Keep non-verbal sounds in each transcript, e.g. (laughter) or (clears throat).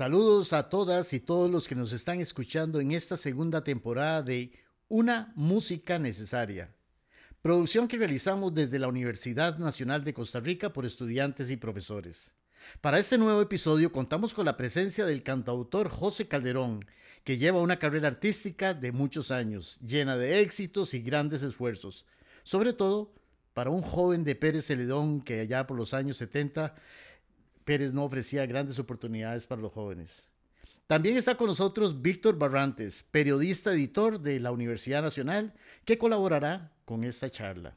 Saludos a todas y todos los que nos están escuchando en esta segunda temporada de Una Música Necesaria, producción que realizamos desde la Universidad Nacional de Costa Rica por estudiantes y profesores. Para este nuevo episodio contamos con la presencia del cantautor José Calderón, que lleva una carrera artística de muchos años, llena de éxitos y grandes esfuerzos, sobre todo para un joven de Pérez Celedón que allá por los años 70 Pérez no ofrecía grandes oportunidades para los jóvenes. También está con nosotros Víctor Barrantes, periodista editor de la Universidad Nacional, que colaborará con esta charla.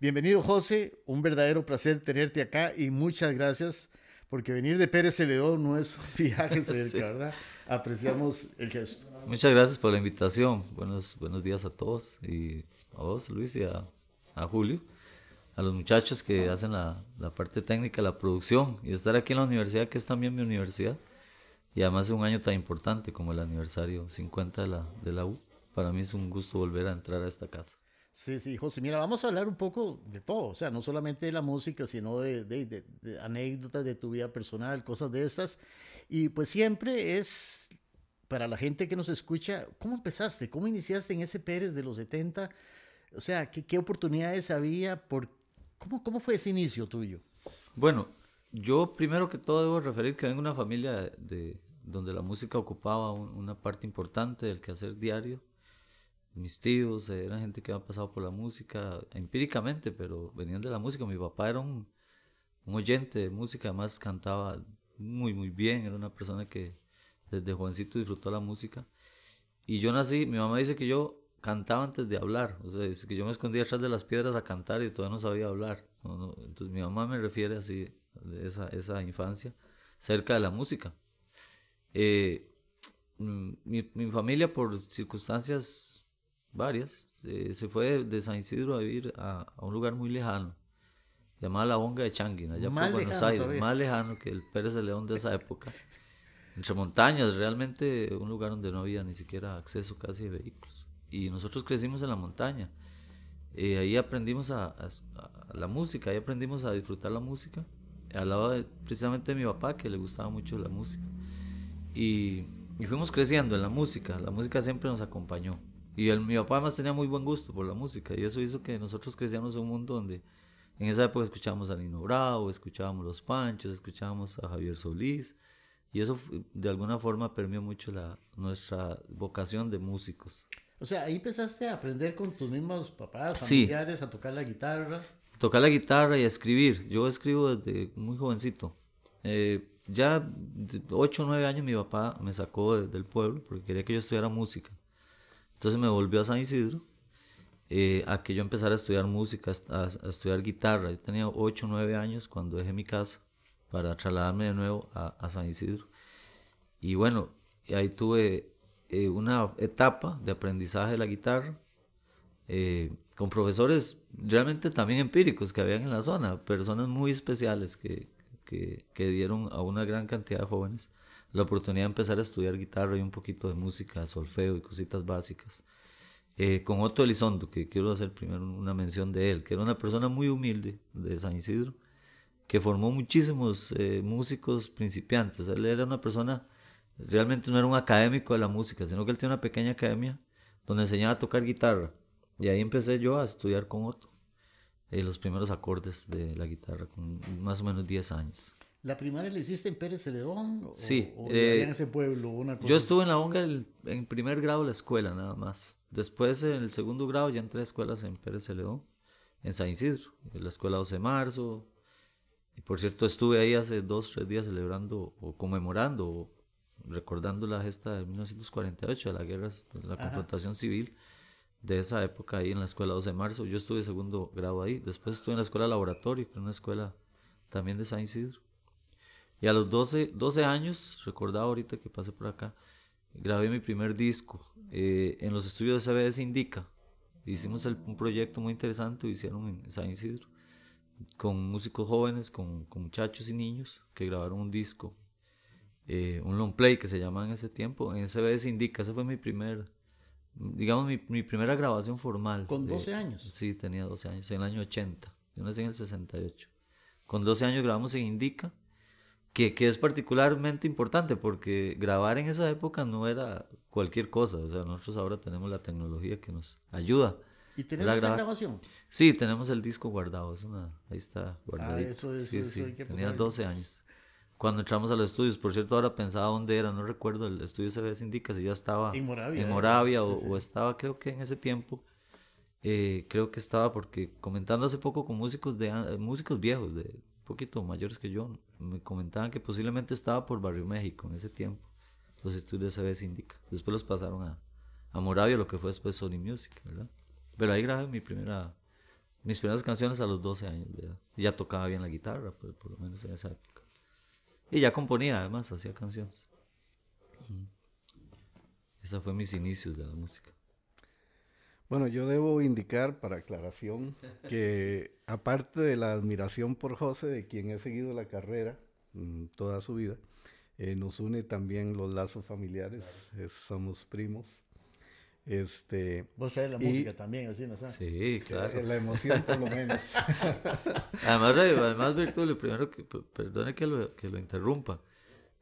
Bienvenido José, un verdadero placer tenerte acá y muchas gracias porque venir de Pérez Celedón no es un (laughs) viaje (laughs) cerca, ¿verdad? Apreciamos el gesto. Muchas gracias por la invitación. Buenos, buenos días a todos y a vos, Luis, y a, a Julio a los muchachos que hacen la, la, parte técnica, la producción y estar aquí en la universidad, que es también mi universidad. Y además es un año tan importante como el aniversario 50 de la, de la U. Para mí es un gusto volver a entrar a esta casa. Sí, sí, José, mira, vamos a hablar un poco de todo, o sea, no solamente de la música, sino de, de, de, anécdotas de tu vida personal, cosas de estas. Y pues siempre es, para la gente que nos escucha, ¿cómo empezaste? ¿Cómo iniciaste en ese Pérez de los 70? O sea, ¿qué, qué oportunidades había? ¿Por ¿Cómo, ¿Cómo fue ese inicio tuyo? Bueno, yo primero que todo debo referir que vengo de una familia de, donde la música ocupaba una parte importante del quehacer diario. Mis tíos eran gente que había pasado por la música empíricamente, pero venían de la música. Mi papá era un, un oyente de música, además cantaba muy, muy bien. Era una persona que desde jovencito disfrutó la música. Y yo nací, mi mamá dice que yo cantaba antes de hablar. O sea, es que yo me escondía atrás de las piedras a cantar y todavía no sabía hablar. Entonces mi mamá me refiere así, de esa, esa infancia, cerca de la música. Eh, mi, mi, familia, por circunstancias varias, se fue de San Isidro a vivir a, a, un lugar muy lejano, llamado La Bonga de Changuina, allá por Buenos Aires, más lejano que el Pérez de León de esa época. (laughs) Entre montañas, realmente un lugar donde no había ni siquiera acceso casi de vehículos y nosotros crecimos en la montaña. Eh, ahí aprendimos a, la música, ahí aprendimos a disfrutar la música, al lado de, precisamente de mi papá, que le gustaba mucho la música. Y, y fuimos creciendo en la música, la música siempre nos acompañó. Y el, mi papá además tenía muy buen gusto por la música, y eso hizo que nosotros creciéramos en un mundo donde en esa época escuchábamos a Nino Bravo, escuchábamos Los Panchos, escuchábamos a Javier Solís, y eso de alguna forma permeó mucho la, nuestra vocación de músicos. O sea, ahí empezaste a aprender con tus mismos papás, familiares, a tocar la guitarra. Tocar la guitarra y a escribir. Yo escribo desde muy jovencito. Eh, ya 8 o 9 años mi papá me sacó del pueblo porque quería que yo estudiara música. Entonces me volvió a San Isidro eh, a que yo empezara a estudiar música, a, a, estudiar guitarra. Yo tenía 8 o 9 años cuando dejé mi casa para trasladarme de nuevo a, a San Isidro. Y bueno, ahí tuve eh, una etapa de aprendizaje de la guitarra eh, con profesores realmente también empíricos que habían en la zona, personas muy especiales que, que, que, dieron a una gran cantidad de jóvenes la oportunidad de empezar a estudiar guitarra y un poquito de música, solfeo y cositas básicas. Eh, con Otto Elizondo, que quiero hacer primero una mención de él, que era una persona muy humilde de San Isidro, que formó muchísimos músicos principiantes. Él era una persona realmente no era un académico de la música, sino que él tiene una pequeña academia donde enseñaba a tocar guitarra. Y ahí empecé yo a estudiar con Otto eh, los primeros acordes de la guitarra, con más o menos 10 años. ¿La primaria la hiciste en Pérez Celedón? Sí. O, eh, en ese pueblo? Una Yo estuve en la ONGA en primer grado de la escuela, nada más. Después, en el segundo grado, ya entré a escuelas en Pérez Celedón, en San Isidro, en la escuela 12 de marzo. Y por cierto, estuve ahí hace dos, tres días celebrando o conmemorando recordando la gesta de 1948, de la guerra, la confrontación civil de esa época ahí en la escuela 12 de marzo. Yo estuve segundo grado ahí, después estuve en la escuela laboratorio, que es una escuela también de San Isidro. Y a los 12, 12 años, recordaba ahorita que pasé por acá, grabé mi primer disco eh, en los estudios de CBS Indica. Hicimos un proyecto muy interesante, lo hicieron en San Isidro, con músicos jóvenes, con, con muchachos y niños, que grabaron un disco eh, un long play que se llamaba en ese tiempo, en CBS Indica, ese fue mi primer digamos, mi, mi primera grabación formal. ¿Con 12 años? Sí, tenía 12 años, en el año 80. Yo nací en el 68. Con 12 años grabamos en Indica, que, que es particularmente importante porque grabar en esa época no era cualquier cosa. O sea, nosotros ahora tenemos la tecnología que nos ayuda. ¿Y tenés esa grabación? Sí, tenemos el disco guardado. Es una, ahí está Ah, guardadito. eso, eso, sí, eso sí. hay que Tenía pasar. 12 años. Cuando entramos a los estudios, por cierto, ahora pensaba dónde era, no recuerdo, el estudio CBS indica si ya estaba En Moravia, en ¿eh? Moravia Sí, o, estaba, creo que en ese tiempo, eh, creo que estaba porque comentando hace poco con músicos de músicos viejos, de poquito mayores que yo, me comentaban que posiblemente estaba por Barrio México en ese tiempo, los estudios de CBS indica. Después los pasaron a, a Moravia, lo que fue después Sony Music, ¿verdad? Pero ahí grabé mi primera, mis primeras canciones a los 12 años de ya tocaba bien la guitarra, por, por lo menos en esa época. Y ya componía, además, hacía canciones. Esos fue mis inicios de la música. Bueno, yo debo indicar para aclaración que (laughs) aparte de la admiración por José, de quien he seguido la carrera mm, toda su vida, eh, nos une también los lazos familiares, es- somos primos. Este, Vos traes la Y- música también, así, ¿no sabes? Sí, eh, claro. la emoción por lo menos. (laughs) Además, además Virtulio, primero que, perdone que lo, que lo interrumpa.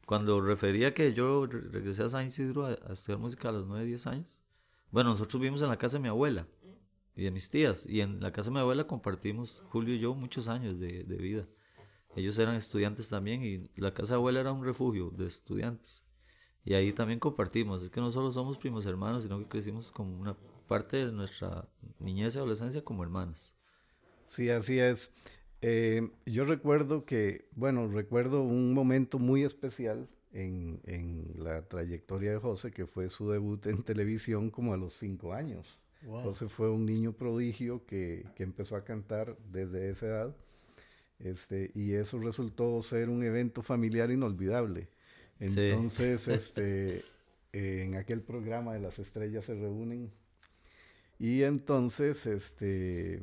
Cuando refería que yo re- regresé a San Isidro a, a estudiar música a los 9, 10 años, bueno, nosotros vivimos en la casa de mi abuela y de mis tías, y en la casa de mi abuela compartimos, Julio y yo, muchos años de, vida. Ellos eran estudiantes también y la casa de abuela era un refugio de estudiantes. Y ahí también compartimos. Es que no solo somos primos hermanos, sino que crecimos como una parte de nuestra niñez y adolescencia como hermanos. Sí, así es. Eh, yo recuerdo que, bueno, recuerdo un momento muy especial en, en la trayectoria de José, que fue su debut en televisión como a los cinco años. Wow. José fue un niño prodigio que, que empezó a cantar desde esa edad. Este, y eso resultó ser un evento familiar inolvidable. Entonces, (laughs) este, eh, en aquel programa de las estrellas se reúnen. Y entonces, este,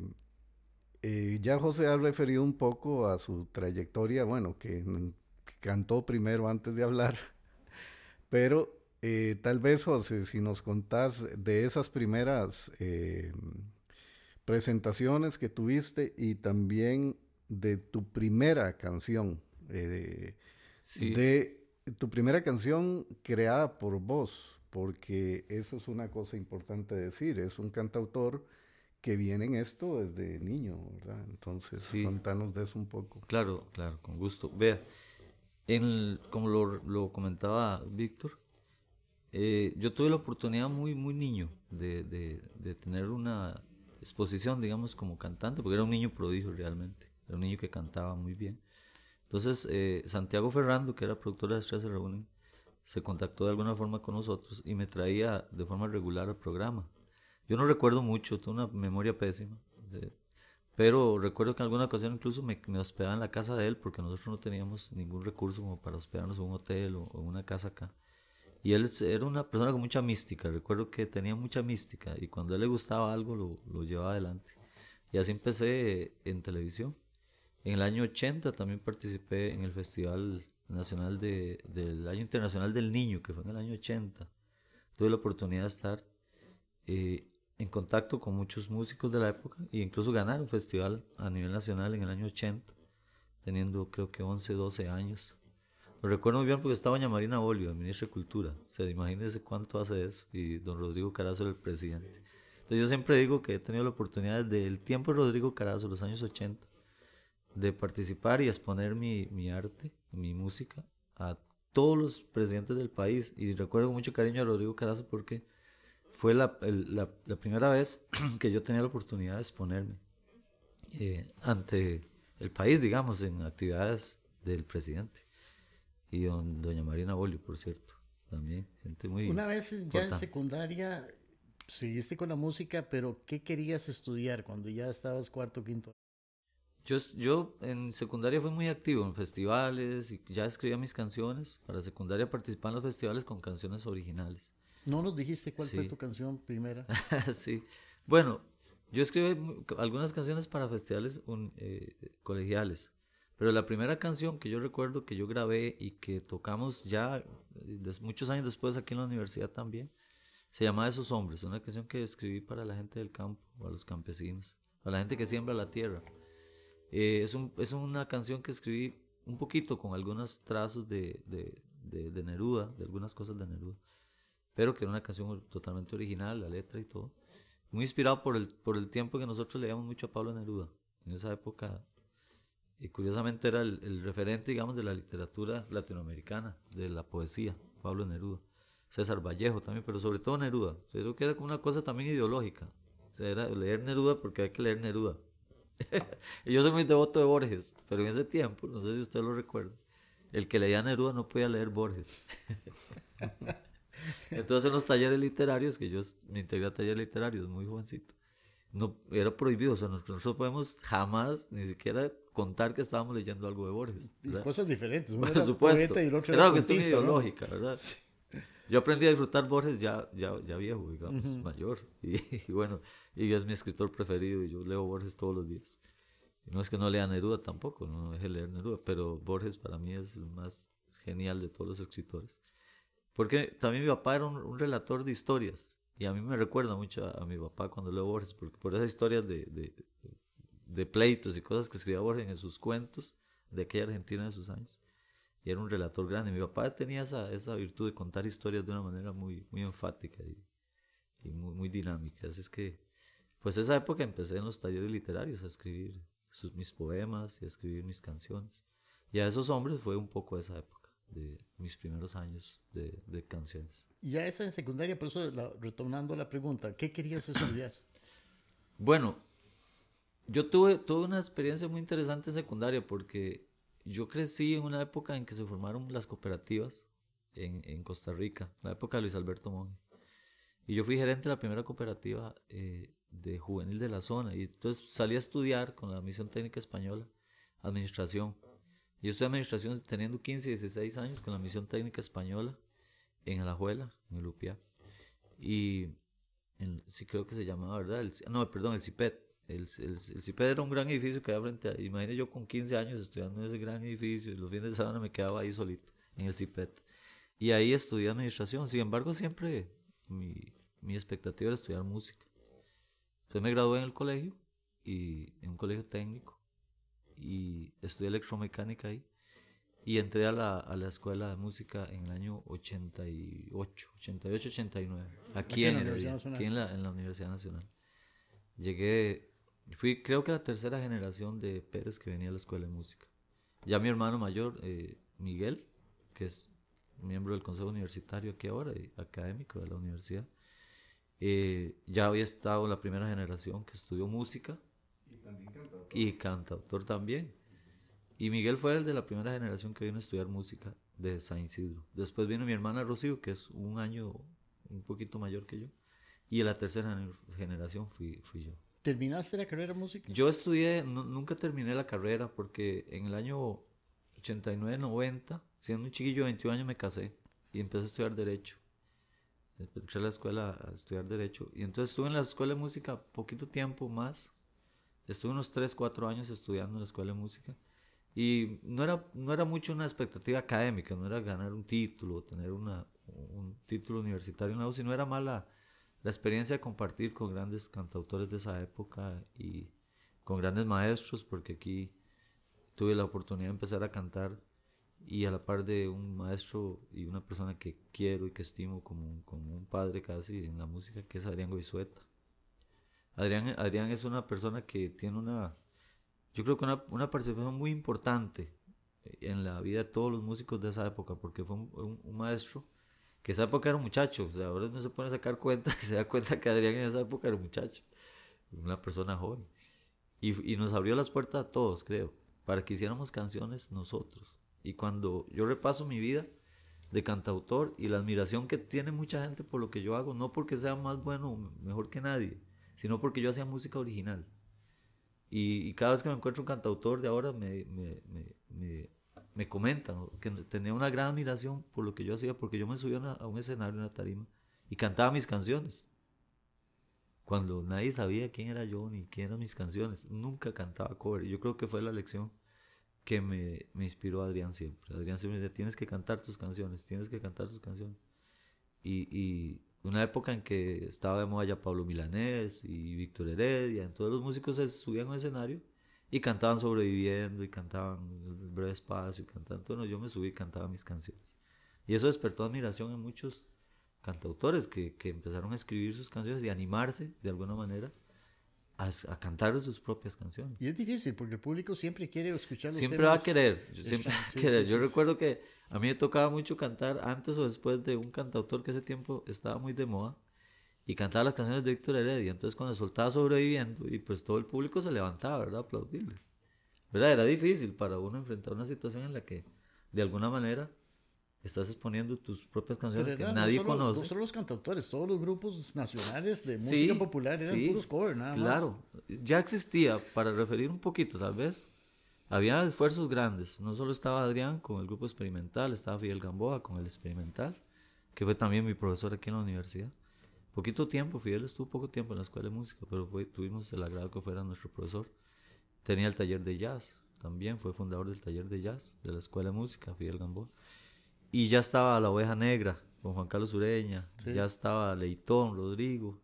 eh, ya José ha referido un poco a su trayectoria, bueno, que, que cantó primero antes de hablar, (laughs) pero eh, tal vez, José, si nos contás de esas primeras eh, presentaciones que tuviste y también de tu primera canción, eh, Sí. de tu primera canción creada por vos, porque eso es una cosa importante decir, es un cantautor que viene en esto desde niño, ¿verdad? Entonces, Sí. contanos de eso un poco. Claro, claro, con gusto. Vea, en como lo, lo comentaba Víctor, eh, yo tuve la oportunidad muy, muy niño de, de- de tener una exposición, digamos, como cantante, porque era un niño prodigio realmente, era un niño que cantaba muy bien. Entonces, eh, Santiago Ferrando, que era productor de las Estrellas se reúnen, se contactó de alguna forma con nosotros y me traía de forma regular al programa. Yo no recuerdo mucho, tengo una memoria pésima. Pero recuerdo que en alguna ocasión incluso me, me hospedaba en la casa de él porque nosotros no teníamos ningún recurso como para hospedarnos en un hotel o, o una casa acá. Y él era una persona con mucha mística, recuerdo que tenía mucha mística y cuando a él le gustaba algo lo, lo llevaba adelante. Y así empecé en televisión. En el año 80 también participé en el Festival Nacional de, del Año Internacional del Niño, que fue en el año 80. Tuve la oportunidad de estar eh, en contacto con muchos músicos de la época e incluso ganar un festival a nivel nacional en el año 80, teniendo creo que 11, 12 años. Lo recuerdo muy bien porque estaba doña Marina Bolio, ministra de Cultura. O sea, imagínense cuánto hace eso. Y don Rodrigo Carazo era el presidente. Entonces yo siempre digo que he tenido la oportunidad desde el tiempo de Rodrigo Carazo, los años 80, de participar y exponer mi, mi arte, mi música a todos los presidentes del país. Y recuerdo con mucho cariño a Rodrigo Carazo porque fue la, el- la, la primera vez (clears throat) que yo tenía la oportunidad de exponerme eh, ante el país, digamos, en actividades del presidente. Y don, doña Marina Bolio, por cierto, también, gente muy... Una vez ya en secundaria seguiste con la música, pero ¿qué querías estudiar cuando ya estabas cuarto, quinto? Yo, yo en secundaria fui muy activo en festivales y ya escribía mis canciones. Para secundaria participaba en los festivales con canciones originales. No nos dijiste cuál fue tu canción primera. (laughs) sí. Bueno, yo escribí algunas canciones para festivales un- eh, colegiales. Pero la primera canción que yo recuerdo que yo grabé y que tocamos ya eh, des- muchos años después aquí en la universidad también, Se llama Esos Hombres, una canción que escribí para la gente del campo, para los campesinos, para la gente que siembra la tierra. Eh, es, un, es, una canción que escribí un poquito con algunos trazos de, de, de, Neruda, de algunas cosas de Neruda, pero que era una canción totalmente original, la letra y todo. Muy inspirado por el, por el tiempo que nosotros leíamos mucho a Pablo Neruda. En esa época, y curiosamente era el, el referente, digamos, de la literatura latinoamericana, de la poesía, Pablo Neruda. César Vallejo también, pero sobre todo Neruda. Creo que era como una cosa también ideológica. O sea, era leer Neruda porque hay que leer Neruda. (laughs) y yo soy muy devoto de Borges, pero en ese tiempo, no sé si usted lo recuerda, el que leía Neruda no podía leer Borges. (laughs) Entonces en los talleres literarios, que yo me integré a talleres literarios muy jovencito, no, era prohibido, o sea, nosotros no podemos jamás ni siquiera contar que estábamos leyendo algo de Borges. Y cosas diferentes, Por supuesto. y el otro era, cuestión ideológica, ¿verdad? Yo aprendí a disfrutar Borges ya, ya, ya viejo, digamos, mayor. Y, bueno, y es mi escritor preferido y yo leo Borges todos los días. Y no es que no lea Neruda tampoco, no deje leer Neruda, pero Borges para mí es el más genial de todos los escritores. Porque también mi papá era un, relator de historias y a mí me recuerda mucho a, mi papá cuando leo Borges, porque por esas historias de, de, pleitos y cosas que escribía Borges en sus cuentos de aquella Argentina de sus años y era un relator grande. Mi papá tenía esa, esa virtud de contar historias de una manera muy, muy enfática y, muy, muy, dinámica. Así es que, pues esa época empecé en los talleres literarios a escribir mis poemas y a escribir mis canciones. Y a esos hombres fue un poco esa época de mis primeros años de, de canciones. Y ya esa en secundaria, por eso retomando la pregunta, ¿qué querías estudiar? (clears throat) bueno, yo tuve, tuve una experiencia muy interesante en secundaria porque yo crecí en una época en que se formaron las cooperativas en, en Costa Rica, la época de Luis Alberto Monge. Y yo fui gerente de la primera cooperativa eh, de juvenil de la zona. Y entonces salí a estudiar con la Misión Técnica Española, Administración. Yo estudié Administración teniendo 15, 16 años con la Misión Técnica Española en Alajuela, en el UPIA. Y sí creo que se llamaba, ¿verdad? no, perdón, el CIPET. El, el, CIPED era un gran edificio que había frente a... Imagínate yo con 15 años estudiando en ese gran edificio y los fines de semana me quedaba ahí solito, en el CIPED. Y ahí estudié administración. Sin embargo, siempre mi, mi expectativa era estudiar música. Entonces me gradué en el colegio, y en un colegio técnico, y estudié electromecánica ahí. Y entré a la, a la escuela de música en el año 88, 88, 89, aquí, en, aquí en, la, en la Universidad Nacional. Llegué Fui, creo que la tercera generación de Pérez que venía a la escuela de música. Ya mi hermano mayor, eh, Miguel, que es miembro del consejo universitario aquí ahora y académico de la universidad, eh, ya había estado la primera generación que estudió música. Y también cantautor. Y cantautor también. Y Miguel fue el de la primera generación que vino a estudiar música de San Isidro. Después vino mi hermana Rocío, que es un año un poquito mayor que yo. Y en la tercera generación fui, fui yo. ¿Terminaste la carrera de música? Yo estudié, nunca terminé la carrera porque en el año 89, 90, siendo un chiquillo de 21 años me casé y empecé a estudiar Derecho. Entré a la escuela a estudiar Derecho y entonces estuve en la escuela de música poquito tiempo más. Estuve unos 3, 4 años estudiando en la escuela de música y no era, no era mucho una expectativa académica, no era ganar un título, tener una, un título universitario, no, sino era mala la experiencia de compartir con grandes cantautores de esa época y con grandes maestros, porque aquí tuve la oportunidad de empezar a cantar y a la par de un maestro y una persona que quiero y que estimo como, como un padre casi en la música, que es Adrián Goizueta. Adrián, Adrián es una persona que tiene una, yo creo que una, una muy importante en la vida de todos los músicos de esa época, porque fue un maestro que esa época era un muchacho, o sea, ahora no se pone a sacar cuenta (laughs) se da cuenta que Adrián en esa época era muchacho, una persona joven. Y, y, nos abrió las puertas a todos, creo, para que hiciéramos canciones nosotros. Y cuando yo repaso mi vida de cantautor y la admiración que tiene mucha gente por lo que yo hago, no porque sea más bueno o mejor que nadie, sino porque yo hacía música original. Y, cada vez que me encuentro un cantautor de ahora me, me, me me comentan que tenía una gran admiración por lo que yo hacía, porque yo me subía a un escenario, en una tarima, y cantaba mis canciones. Cuando nadie sabía quién era yo ni quién eran mis canciones, nunca cantaba cover. Yo creo que fue la lección que me, me inspiró Adrián siempre. Adrián siempre decía, tienes que cantar tus canciones, tienes que cantar tus canciones. Y una época en que estaba de moda ya Pablo Milanés y Víctor Heredia, todos los músicos se subían al escenario y cantaban sobreviviendo y cantaban el breve espacio y cantaban, yo me subí y cantaba mis canciones. Y eso despertó admiración en muchos cantautores que, que empezaron a escribir sus canciones y animarse de alguna manera a, cantar sus propias canciones. Y es difícil porque el público siempre quiere escuchar Siempre va a querer, siempre va a querer. Yo recuerdo que a mí me tocaba mucho cantar antes o después de un cantautor que ese tiempo estaba muy de moda y cantaba las canciones de Víctor Heredia. Entonces cuando soltaba sobreviviendo y pues todo el público se levantaba, ¿verdad? Aplaudirle. ¿Verdad? Era difícil para uno enfrentar una situación en la que de alguna manera estás exponiendo tus propias canciones que nadie conoce. No solo los cantautores, todos los grupos nacionales de música popular eran puros covers, nada claro. Ya existía, para referir un poquito tal vez, había esfuerzos grandes. No solo estaba Adrián con el grupo experimental, estaba Fidel Gamboa con el experimental, que fue también mi profesor aquí en la universidad. Poquito tiempo, Fidel estuvo poco tiempo en la escuela de música, pero fue, tuvimos el agrado que fuera nuestro profesor. Tenía el taller de jazz, también fue fundador del taller de jazz de la escuela de música, Fidel Gamboa. Y ya estaba La Oveja Negra con Juan Carlos Ureña, ya estaba Leitón, Rodrigo,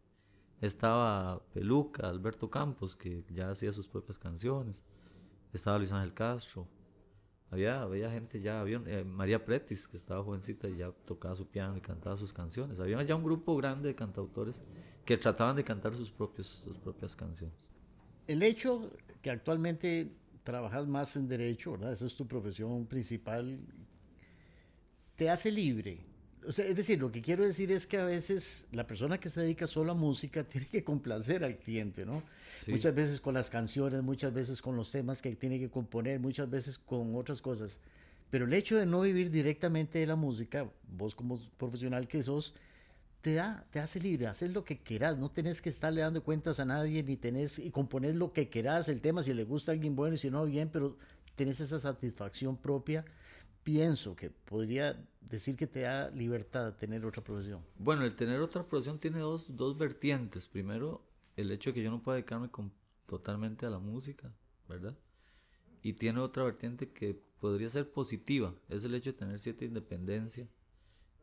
estaba Peluca, Alberto Campos, que ya hacía sus propias canciones, estaba Luis Ángel Castro, había, había gente ya, había eh, María Pretis, que estaba jovencita y ya tocaba su piano y cantaba sus canciones. Había ya un grupo grande de cantautores que trataban de cantar sus, propios, sus propias canciones. El hecho que actualmente trabajas más en derecho, ¿verdad? Esa es tu profesión principal te hace libre. O sea, es decir, lo que quiero decir es que a veces la persona que se dedica solo a música (laughs) tiene que complacer al cliente, ¿no? Muchas veces con las canciones, muchas veces con los temas que tiene que componer, muchas veces con otras cosas. Pero el hecho de no vivir directamente de la música, vos como profesional que sos, te da, te hace libre, haces lo que quieras, no tenés que estarle dando cuentas a nadie, ni tenés, y componer lo que quieras, el tema, si le gusta a alguien bueno y si no, bien, pero tenés esa satisfacción propia pienso que podría decir que te da libertad tener otra profesión? Bueno, el tener otra profesión tiene dos, dos vertientes. Primero, el hecho de que yo no pueda dedicarme totalmente a la música, ¿verdad? Y tiene otra vertiente que podría ser positiva, es el hecho de tener cierta independencia,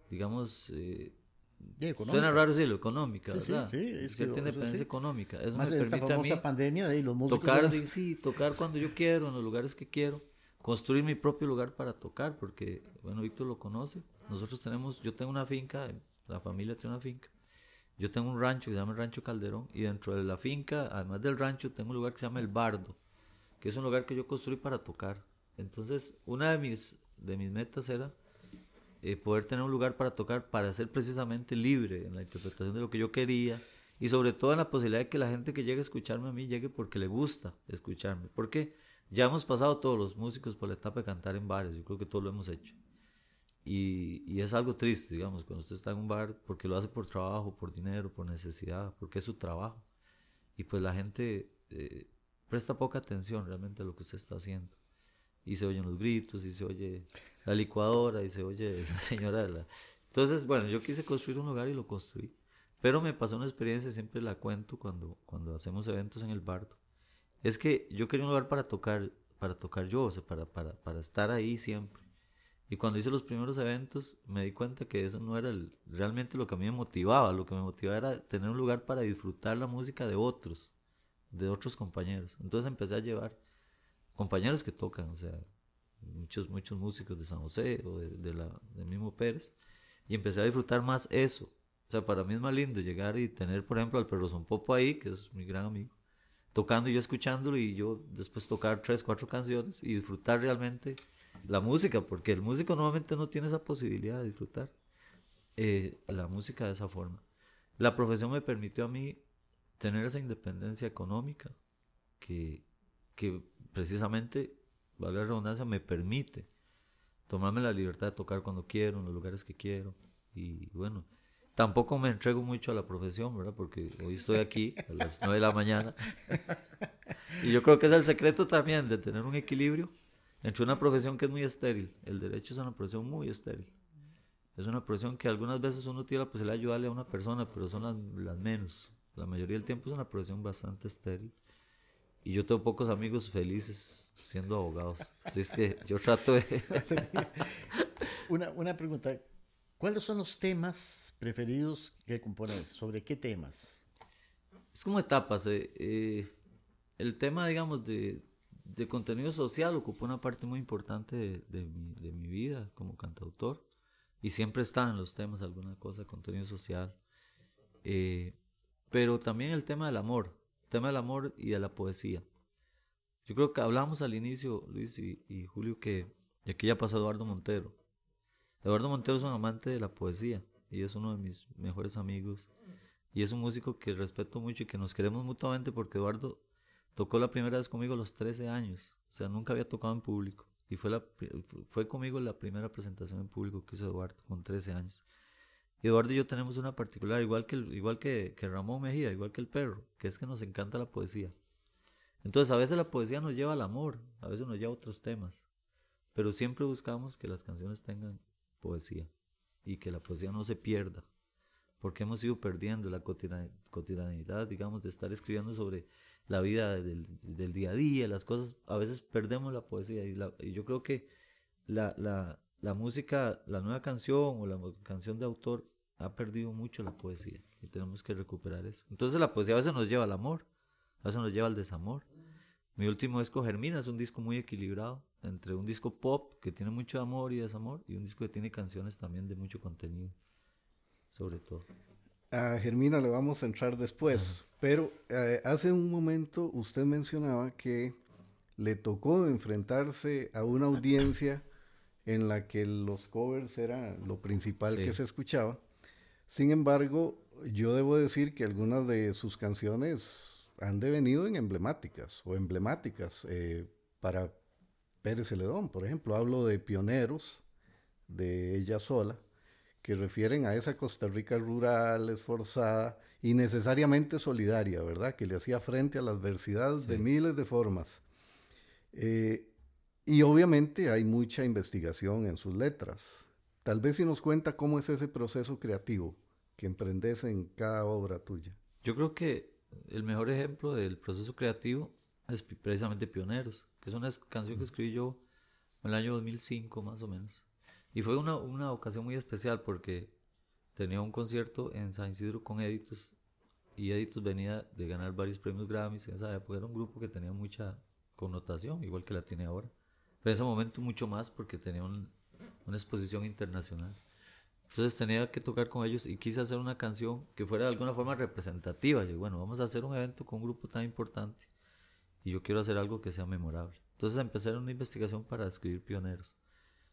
digamos, eh, suena raro decirlo, económica, ¿verdad? Sí, sí, cierta independencia económica. Eso Más me permite a mí pandemia de los músicos tocar, sí, tocar cuando yo quiero, en los lugares que quiero construir mi propio lugar para tocar, porque, bueno, Víctor lo conoce. Nosotros tenemos, yo tengo una finca, la familia tiene una finca. Yo tengo un rancho que se llama el Rancho Calderón y dentro de la finca, además del rancho, tengo un lugar que se llama El Bardo, que es un lugar que yo construí para tocar. Entonces, una de mis, de mis metas era eh, poder tener un lugar para tocar, para ser precisamente libre en la interpretación de lo que yo quería y sobre todo en la posibilidad de que la gente que llegue a escucharme a mí llegue porque le gusta escucharme. ¿Por qué? Ya hemos pasado todos los músicos por la etapa de cantar en bares, yo creo que todos lo hemos hecho. Y, es algo triste, digamos, cuando usted está en un bar porque lo hace por trabajo, por dinero, por necesidad, porque es su trabajo. Y pues la gente eh, presta poca atención realmente a lo que usted está haciendo. Y se oyen los gritos, y se oye la licuadora, y se oye (laughs) la señora de la... Entonces, bueno, yo quise construir un lugar y lo construí. Pero me pasó una experiencia, siempre la cuento cuando, cuando hacemos eventos en el bar es que yo quería un lugar para tocar, para tocar yo, o sea, para, para, para estar ahí siempre. Y cuando hice los primeros eventos me di cuenta que eso no era realmente lo que a mí me motivaba. Lo que me motivaba era tener un lugar para disfrutar la música de otros, de otros compañeros. Entonces empecé a llevar compañeros que tocan, o sea, muchos, muchos músicos de San José o de, la, del mismo Pérez. Y empecé a disfrutar más eso. O sea, para mí es más lindo llegar y tener, por ejemplo, al Perro Popo ahí, que es mi gran amigo tocando y yo escuchándolo y yo después tocar tres, cuatro canciones y disfrutar realmente la música, porque el músico normalmente no tiene esa posibilidad de disfrutar eh, la música de esa forma. La profesión me permitió a mí tener esa independencia económica que, que precisamente, valga la redundancia, me permite tomarme la libertad de tocar cuando quiero, en los lugares que quiero. Y bueno, Tampoco me entrego mucho a la profesión, ¿verdad? Porque hoy estoy aquí a las 9 de la mañana. y yo creo que es el secreto también de tener un equilibrio entre una profesión que es muy estéril. El derecho es una profesión muy estéril. Es una profesión que algunas veces uno tiene la posibilidad de ayudarle a una persona, pero son las, las menos. La mayoría del tiempo es una profesión bastante estéril. Y yo tengo pocos amigos felices siendo abogados. Así es que yo trato de... (laughs) una, una pregunta. ¿Cuáles son los temas preferidos que compones? ¿Sobre qué temas? Es como etapas. Eh, eh, el tema, digamos, de, de, contenido social ocupó una parte muy importante de, mi, de, mi, vida como cantautor. Y siempre está en los temas alguna cosa, contenido social. Eh, pero también el tema del amor, el tema del amor y de la poesía. Yo creo que hablamos al inicio, Luis y, Julio, que aquí ya pasó Eduardo Montero. Eduardo Montero es un amante de la poesía y es uno de mis mejores amigos. Y es un músico que respeto mucho y que nos queremos mutuamente porque Eduardo tocó la primera vez conmigo a los 13 años. O sea, nunca había tocado en público. Y fue, fue conmigo la primera presentación en público que hizo Eduardo con 13 años. Eduardo y yo tenemos una particular, igual que, igual que, que Ramón Mejía, igual que el perro, que es que nos encanta la poesía. Entonces a veces la poesía nos lleva al amor, a veces nos lleva a otros temas. Pero siempre buscamos que las canciones tengan poesía y que la poesía no se pierda, porque hemos ido perdiendo la cotidianidad, digamos, de estar escribiendo sobre la vida del, del, día a día, las cosas, a veces perdemos la poesía y, la, y yo creo que la, la, la, música, la nueva canción o la canción de autor ha perdido mucho la poesía y tenemos que recuperar eso. Entonces la poesía a veces nos lleva al amor, a veces nos lleva al desamor. Mi último disco Germina es un disco muy equilibrado entre un disco pop que tiene mucho amor y desamor y un disco que tiene canciones también de mucho contenido, sobre todo. A Germina le vamos a entrar después, pero eh, hace un momento usted mencionaba que le tocó enfrentarse a una audiencia en la que los covers era lo principal que se escuchaba. Sin embargo, yo debo decir que algunas de sus canciones han devenido en emblemáticas o emblemáticas eh, para Pérez Celedón, por ejemplo. Hablo de pioneros, de ella sola, que refieren a esa Costa Rica rural, esforzada y necesariamente solidaria, ¿verdad? Que le hacía frente a la adversidad de miles de formas. Eh, y obviamente hay mucha investigación en sus letras. Tal vez si nos cuenta cómo es ese proceso creativo que emprendes en cada obra tuya. Yo creo que el mejor ejemplo del proceso creativo es precisamente Pioneros es una canción que escribí yo en el año 2005 más o menos. Y fue una, una ocasión muy especial porque tenía un concierto en San Isidro con Editos y Editos venía de ganar varios premios Grammys en esa época. Era un grupo que tenía mucha connotación, igual que la tiene ahora. Pero en ese momento mucho más porque tenía una exposición internacional. Entonces tenía que tocar con ellos y quise hacer una canción que fuera de alguna forma representativa. Y bueno, vamos a hacer un evento con un grupo tan importante y yo quiero hacer algo que sea memorable. Entonces empecé una investigación para escribir pioneros,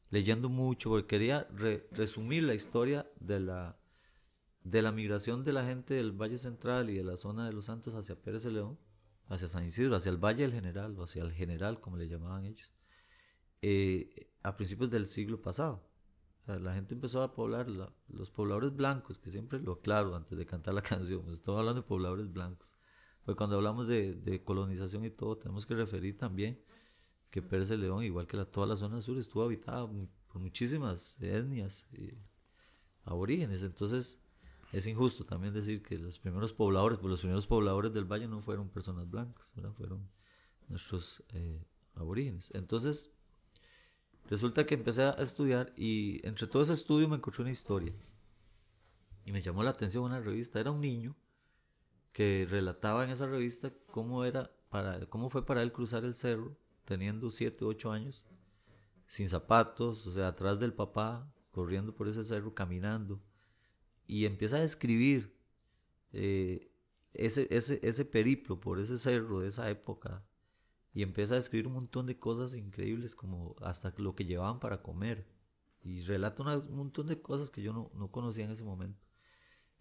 leyendo mucho, porque quería resumir la historia de la, de la migración de la gente del Valle Central y de la zona de Los Santos hacia Pérez de León, hacia San Isidro, hacia el Valle del General, o hacia el General, como le llamaban ellos, eh, a principios del siglo pasado. la gente empezó a poblar, los pobladores blancos, que siempre lo aclaro antes de cantar la (laughs) canción, estoy hablando de pobladores blancos pues cuando hablamos de, de, colonización y todo, tenemos que referir también que de León, igual que la, toda la zona sur, estuvo habitada por muchísimas etnias y aborígenes. Entonces, es injusto también decir que los primeros pobladores, pues los primeros pobladores del valle no fueron personas blancas, fueron nuestros eh, aborígenes. Entonces, resulta que empecé a estudiar y entre todo ese estudio me encontré una historia. Y me llamó la atención una revista, era un niño que relataba en esa revista cómo era para cómo fue para él cruzar el cerro teniendo 7, 8 años sin zapatos, o sea, atrás del papá, corriendo por ese cerro, caminando, y empieza a describir eh, ese, ese, ese periplo por ese cerro de esa época, y empieza a describir un montón de cosas increíbles, como hasta lo que llevaban para comer, y relata un montón de cosas que yo no, no conocía en ese momento.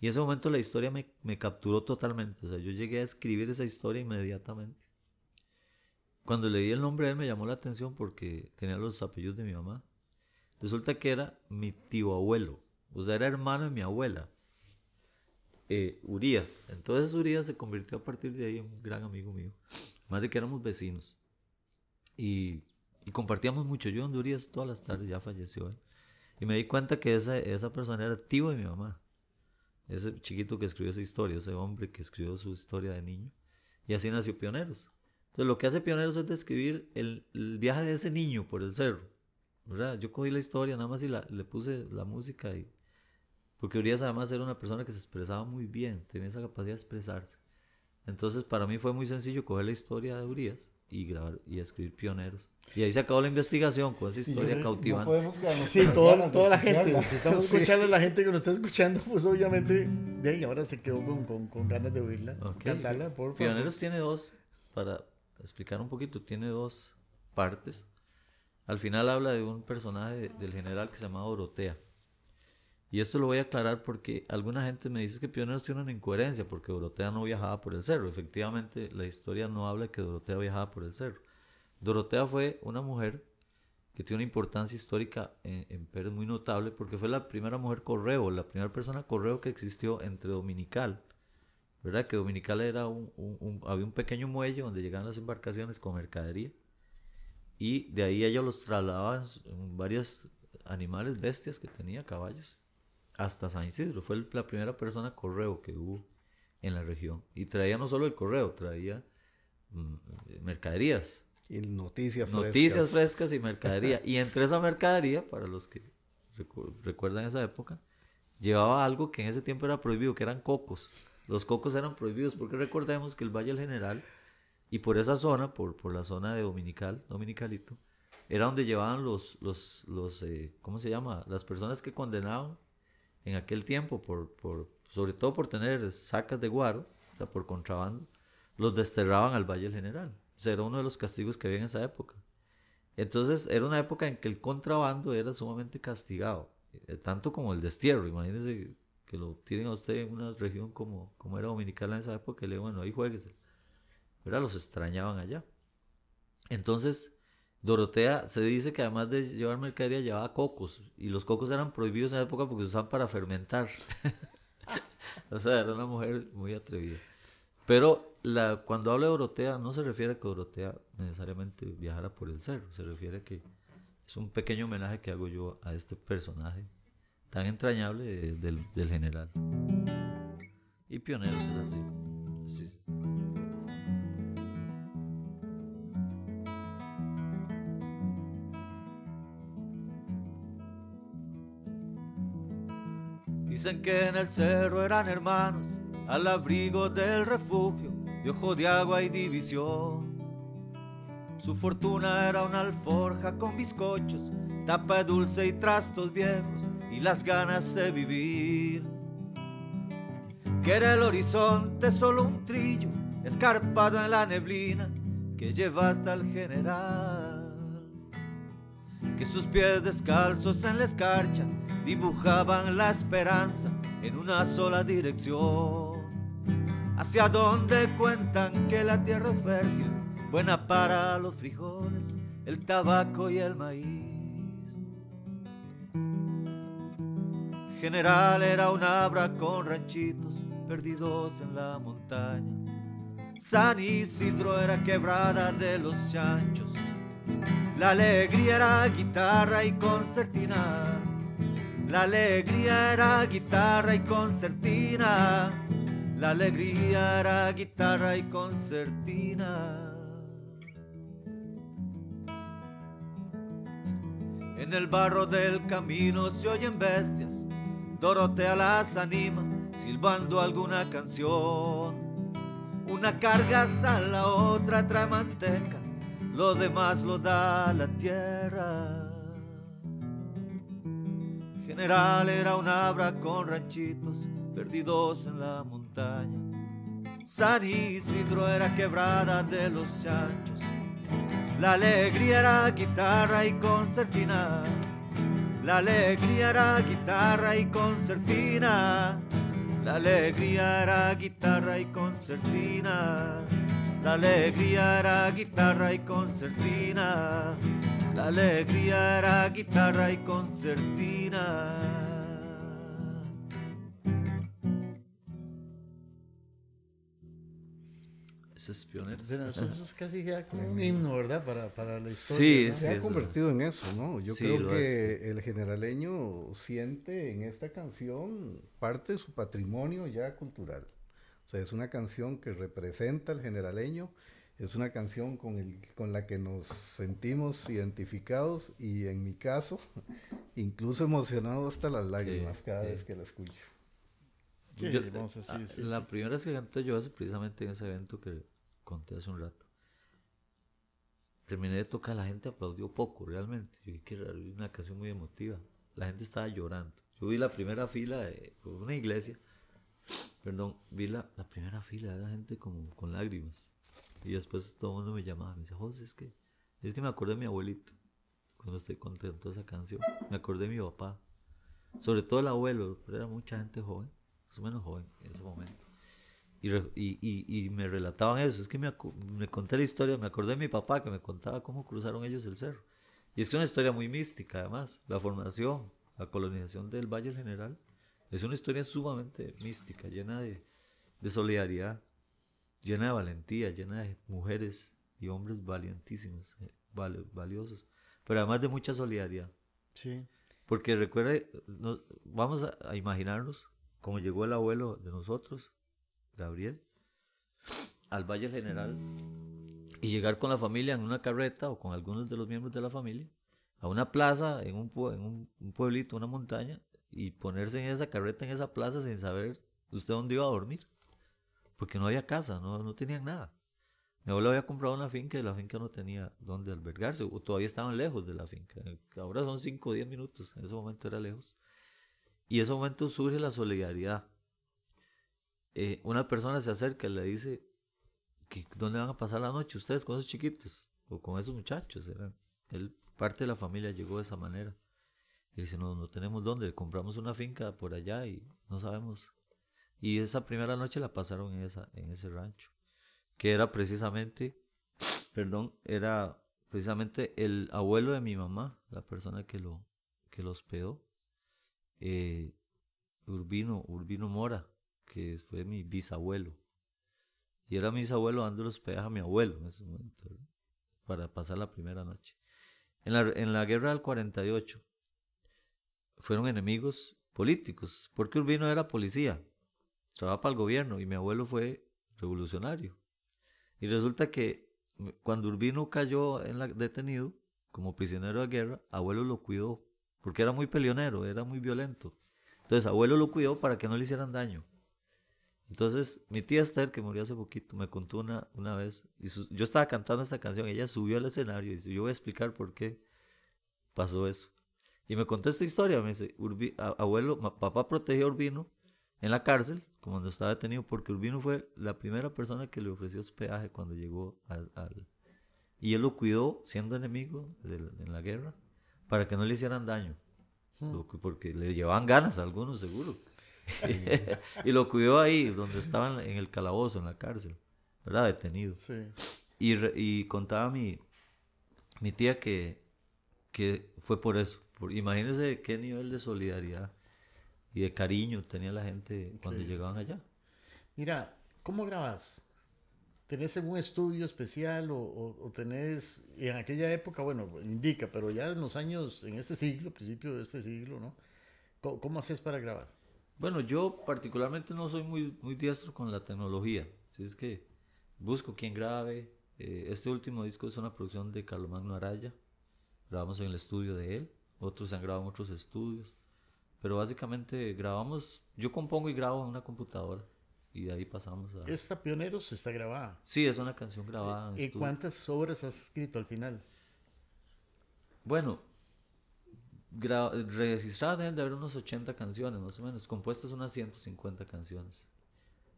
Y ese momento la historia me, me, capturó totalmente. O sea, yo llegué a escribir esa historia inmediatamente. Cuando leí el nombre de él me llamó la atención porque tenía los apellidos de mi mamá. Resulta que era mi tío abuelo. O sea, era hermano de mi abuela. Eh, Urias. Entonces Urias se convirtió a partir de ahí en un gran amigo mío. Más de que éramos vecinos. Y, y compartíamos mucho. Yo en Urias todas las tardes, ya falleció. Y me di cuenta que esa, esa persona era tío de mi mamá ese chiquito que escribió esa historia, ese hombre que escribió su historia de niño. Y así nació Pioneros. Entonces lo que hace Pioneros es describir el, viaje de ese niño por el cerro. ¿verdad? Yo cogí la historia nada más y le puse la música y porque Urias además era una persona que se expresaba muy bien, tenía esa capacidad de expresarse. Entonces para mí fue muy sencillo coger la historia de Urias y grabar y escribir Pioneros. Y ahí se acabó la investigación con esa historia cautivante. sí, toda, toda la gente, si estamos escuchando a la gente que nos está escuchando, pues obviamente de ahí ahora se quedó con, con, con ganas de oírla. Cantarla, por favor. Pioneros tiene dos, para explicar un poquito, tiene dos partes. Al final habla de un personaje del general que se llama Dorotea. Y esto lo voy a aclarar porque alguna gente me dice que Pioneros tiene una incoherencia porque Dorotea no viajaba por el cerro. Efectivamente, la historia no habla de que Dorotea viajaba por el cerro. Dorotea fue una mujer que tiene una importancia histórica en, Pérez muy notable porque fue la primera mujer correo, la primera persona correo que existió entre Dominical. ¿Verdad? Que Dominical era un, había un pequeño muelle donde llegaban las embarcaciones con mercadería y de ahí ella los trasladaban en varios animales, bestias que tenía, caballos hasta San Isidro. Fue la primera persona correo que hubo en la región. Y traía no solo el correo, traía mm, mercaderías. Y noticias frescas. Noticias frescas y mercadería. y entre esa mercadería, para los que recuerdan esa época, llevaba algo que en ese tiempo era prohibido, que eran cocos. Los cocos eran prohibidos porque recordemos que el Valle del General y por esa zona, por, por la zona de Dominical, Dominicalito, era donde llevaban los, los, los eh, ¿cómo se llama? Las personas que condenaban en aquel tiempo, por, por, sobre todo por tener sacas de guaro, o por contrabando, los desterraban al Valle General. O sea, era uno de los castigos que había en esa época. Entonces, era una época en que el contrabando era sumamente castigado, eh, tanto como el destierro. Imagínense que lo tienen a usted en una región como, como era Dominicana en esa época y le bueno, ahí jueguese. Pero los extrañaban allá. Entonces, Dorotea se dice que además de llevar mercadería llevaba cocos y los cocos eran prohibidos en esa época porque se usaban para fermentar. (laughs) o sea, era una mujer muy atrevida. Pero la, cuando habla de Dorotea no se refiere a que Dorotea necesariamente viajara por el cerro, se refiere a que es un pequeño homenaje que hago yo a este personaje tan entrañable del, general. Y pionero es así. Dicen que en el cerro eran hermanos, al abrigo del refugio, de ojo de agua y división. Su fortuna era una alforja con bizcochos, tapa dulce y trastos viejos, y las ganas de vivir. Que era el horizonte solo un trillo, escarpado en la neblina, que lleva hasta el general. Que sus pies descalzos en la escarcha dibujaban la esperanza en una sola dirección, hacia donde cuentan que la tierra es fértil, buena para los frijoles, el tabaco y el maíz. General era un abra con ranchitos perdidos en la montaña. San Isidro era quebrada de los chanchos. La alegría era guitarra y concertina la alegría era guitarra y concertina. La alegría era guitarra y concertina. En el barro del camino se oyen bestias. Dorotea las anima, silbando alguna canción. Una carga sal, la otra trae manteca. Lo demás lo da la tierra general era un abra con ranchitos perdidos en la montaña. San Isidro era quebrada de los chanchos. La alegría era guitarra y concertina. La alegría era guitarra y concertina. La alegría era guitarra y concertina. La alegría era guitarra y concertina. La alegría era guitarra y concertina. Ese es pionero. eso, es casi ya como un himno, ¿verdad? Para, para la historia. Sí, Se ha convertido en eso, ¿no? Yo creo que el generaleño siente en esta canción parte de su patrimonio ya cultural. O sea, es una canción que representa al generaleño es una canción con, el, con la que nos sentimos identificados y en mi caso, (laughs) incluso emocionado hasta las lágrimas cada vez que la escucho. la primera vez que canté yo precisamente en ese evento que conté hace un rato. Terminé de tocar, la gente aplaudió poco realmente. Yo vi que era una canción muy emotiva. La gente estaba llorando. Yo vi la primera fila de una iglesia, perdón, vi la, la primera fila de la gente como con lágrimas y después todo el mundo me llamaba, me dice, José, es que, es que me acordé de mi abuelito. Cuando estoy contento de esa canción, me acordé de mi papá. Sobre todo el abuelo, pero era mucha gente joven, más o menos joven en ese momento. Y, y, y, me relataban eso. Es que me, me, conté la historia, me acordé de mi papá que me contaba cómo cruzaron ellos el cerro. Y es que es una historia muy mística, además. La formación, la colonización del Valle General es una historia sumamente mística, llena de, de solidaridad llena de valentía, llena de mujeres y hombres valientísimos, eh, valiosos, pero además de mucha solidaridad. Sí. Porque recuerde, vamos a, imaginarnos cómo llegó el abuelo de nosotros, Gabriel, al Valle General y llegar con la familia en una carreta o con algunos de los miembros de la familia a una plaza, en un, en un pueblito, una montaña, y ponerse en esa carreta, en esa plaza, sin saber usted dónde iba a dormir porque no había casa, no, no tenían nada. Mi abuelo había comprado una finca y la finca no tenía dónde albergarse, o todavía estaban lejos de la finca. Ahora son 5 o 10 minutos, en ese momento era lejos. Y en ese momento surge la solidaridad. Eh, una persona se acerca y le dice, que, ¿dónde van a pasar la noche ustedes con esos chiquitos? O con esos muchachos. él, parte de la familia llegó de esa manera. Y dice, no, no tenemos dónde, compramos una finca por allá y no sabemos y esa primera noche la pasaron en, esa, en ese rancho, que era precisamente, (sniffs) perdón, era precisamente el abuelo de mi mamá, la persona que lo, que hospedó, eh, Urbino, Urbino Mora, que fue mi bisabuelo. Y era mi bisabuelo dando los hospedaje a mi abuelo en ese momento, para pasar la primera noche. En la, en la guerra del 48 fueron enemigos políticos, porque Urbino era policía trabajaba para el gobierno y mi abuelo fue revolucionario. Y resulta que cuando Urbino cayó en la, detenido como prisionero de guerra, abuelo lo cuidó, porque era muy peleonero, era muy violento. Entonces abuelo lo cuidó para que no le hicieran daño. Entonces mi tía Esther, que murió hace poquito, me contó una, una vez, y yo estaba cantando esta canción, ella subió al escenario y dice, yo voy a explicar por qué pasó eso. Y me contó esta historia, me dice, abuelo, papá protegió a Urbino en la cárcel, como cuando estaba detenido, porque Urbino fue la primera persona que le ofreció hospedaje cuando llegó al, y él lo cuidó siendo enemigo en la guerra para que no le hicieran daño, hmm. porque le llevaban ganas a algunos seguro. (laughs) y lo cuidó ahí, donde estaban en el calabozo, en la cárcel, ¿verdad? Detenido. Y, y contaba mi, mi tía que, que fue por eso. Por, imagínense qué nivel de solidaridad y de cariño tenía la gente cuando llegaban allá. Mira, ¿cómo grabas? ¿Tenés algún estudio especial o, o, tenés, en aquella época, bueno, indica, pero ya en los años, en este siglo, principio de este siglo, ¿no? ¿Cómo, haces para grabar? Bueno, yo particularmente no soy muy, muy diestro con la tecnología, así es que busco quien grabe. Eh, este último disco es una producción de Carlos Magno Araya, grabamos en el estudio de él, otros han grabado en otros estudios. Pero básicamente grabamos, yo compongo y grabo en una computadora y de ahí pasamos a... ¿Esta Pioneros está grabada? Sí, es una canción grabada. ¿Y cuántas obras has escrito al final? Bueno, registradas deben de haber unos 80 canciones más o menos, compuestas unas 150 canciones.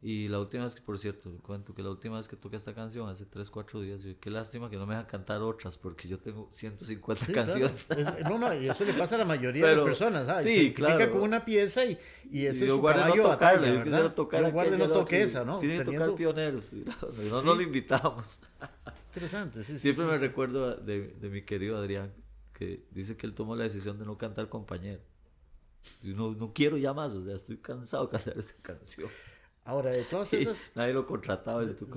Y la última vez que, por cierto, cuento que la última vez que toqué esta canción, hace 3, 4 días, qué lástima que no me dejan cantar otras, porque yo tengo 150 canciones. no, no, y eso le pasa a la mayoría de las personas, ¿sabes? Sí, Se claro. con una pieza y, y ese es su caballo no tocarle, yo quisiera tocar yo guarde no toque esa, ¿no? Tiene que tocar pioneros, no, no, lo invitamos. (laughs) Interesante, sí, Siempre me recuerdo de, de mi querido Adrián, que dice que él tomó la decisión de no cantar compañero. Y no, no quiero ya más, o sea, estoy cansado de cantar esa canción. Ahora, de todas esas... Nadie lo contrataba desde tu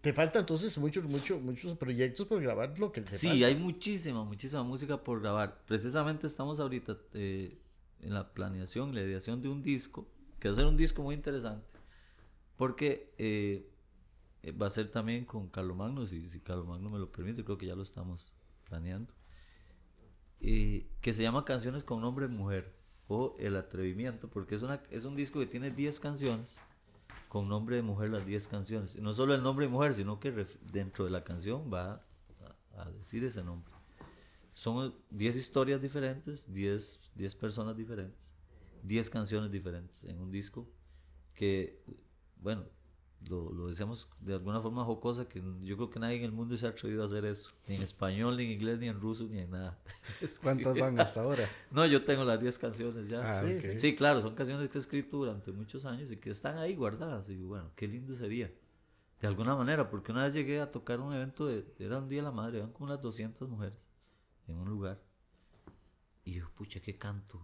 Te falta entonces muchos, muchos, muchos proyectos por grabar lo que te Sí, hay muchísima, muchísima música por grabar. Precisamente estamos ahorita eh, en la planeación, la ideación de un disco, que va a ser un disco muy interesante. Porque eh, va a ser también con Carlos Magno, si, si Carlos Magno me lo permite, creo que ya lo estamos planeando. Eh, que se llama Canciones con nombre mujer o El atrevimiento, porque es, una, es un disco que tiene 10 canciones con nombre de mujer las 10 canciones. No solo el nombre de mujer, sino que dentro de la canción va a, a decir ese nombre. Son 10 historias diferentes, 10, 10 personas diferentes, 10 canciones diferentes en un disco que, bueno, lo, lo, decíamos de alguna forma jocosa, que yo creo que nadie en el mundo se ha atrevido a hacer eso, ni en español, ni en inglés, ni en ruso, ni en nada. (laughs) ¿Cuántas van hasta ahora? No, yo tengo las 10 canciones ya. Ah, sí, sí, claro, son canciones que he escrito durante muchos años y que están ahí guardadas. Y bueno, qué lindo sería. De alguna manera, porque una vez llegué a tocar un evento, de, era un día de la madre, eran como unas 200 mujeres en un lugar. Y yo, pucha, qué canto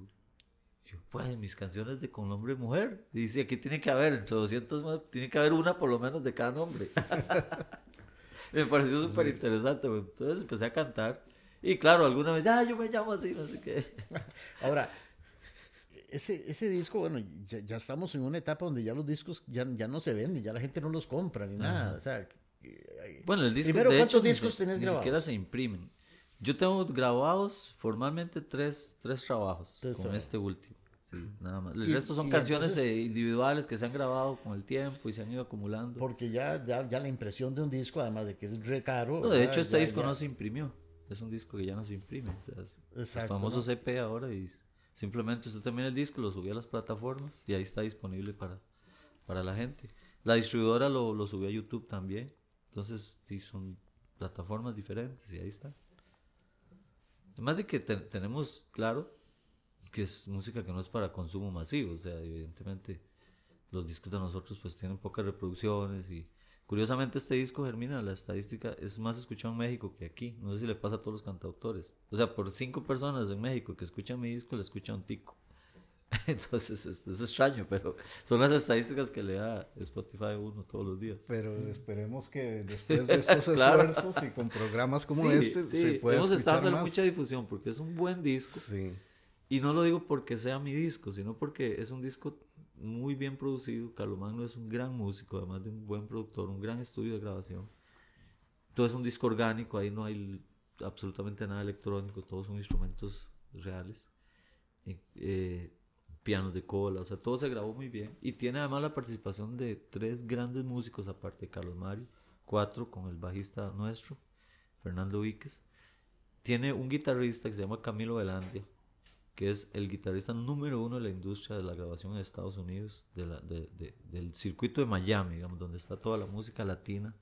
pues mis canciones de con nombre mujer. dice, aquí tiene que haber, entre 200 más, tiene que haber una por lo menos de cada nombre. (laughs) me pareció súper interesante. Entonces empecé a cantar. Y claro, alguna vez, ya, yo me llamo así, no sé qué. (laughs) Ahora, ese, ese disco, bueno, ya, estamos en una etapa donde ya los discos ya, ya no se venden, ya la gente no los compra ni nada. O sea, bueno, el disco, primero, ¿cuántos discos tenés grabados? Ni siquiera se imprimen. Yo tengo grabados formalmente tres, tres trabajos con este último nada más. El resto son canciones eh, individuales que se han grabado con el tiempo y se han ido acumulando. Porque ya, ya, la impresión de un disco, además de que es re caro. de hecho, este disco no se imprimió. Es un disco que ya no se imprime. O sea, el famoso CP ahora y simplemente usted termina el disco, lo subió a las plataformas y ahí está disponible para, para la gente. La distribuidora lo, lo subió a YouTube también. Entonces, sí, son plataformas diferentes y ahí está. Además de que tenemos, claro, que es música que no es para consumo masivo, o sea, evidentemente los discos de nosotros pues tienen pocas reproducciones y curiosamente este disco Germina, la estadística es más escuchado en México que aquí, no sé si le pasa a todos los cantautores, o sea, por cinco personas en México que escuchan mi disco le escucha un tico. (laughs) Entonces es, extraño, pero son las estadísticas que le da Spotify uno todos los días. Pero esperemos que (laughs) después de estos (laughs) esfuerzos y con programas como este se pueda Hemos estado dando mucha difusión porque es un buen disco. Sí. Y no lo digo porque sea mi disco, sino porque es un disco muy bien producido. Carlos Magno es un gran músico, además de un buen productor, un gran estudio de grabación. Todo es un disco orgánico, ahí no hay absolutamente nada electrónico, todos son instrumentos reales. Eh, pianos de cola, o sea, todo se grabó muy bien. Y tiene además la participación de tres grandes músicos, aparte de Carlos Mario, cuatro con el bajista nuestro, Fernando Víquez. Tiene un guitarrista que se llama Camilo Velandia, que es el guitarrista número uno de la industria de la grabación en Estados Unidos, del circuito de Miami, digamos, donde está toda la música latina,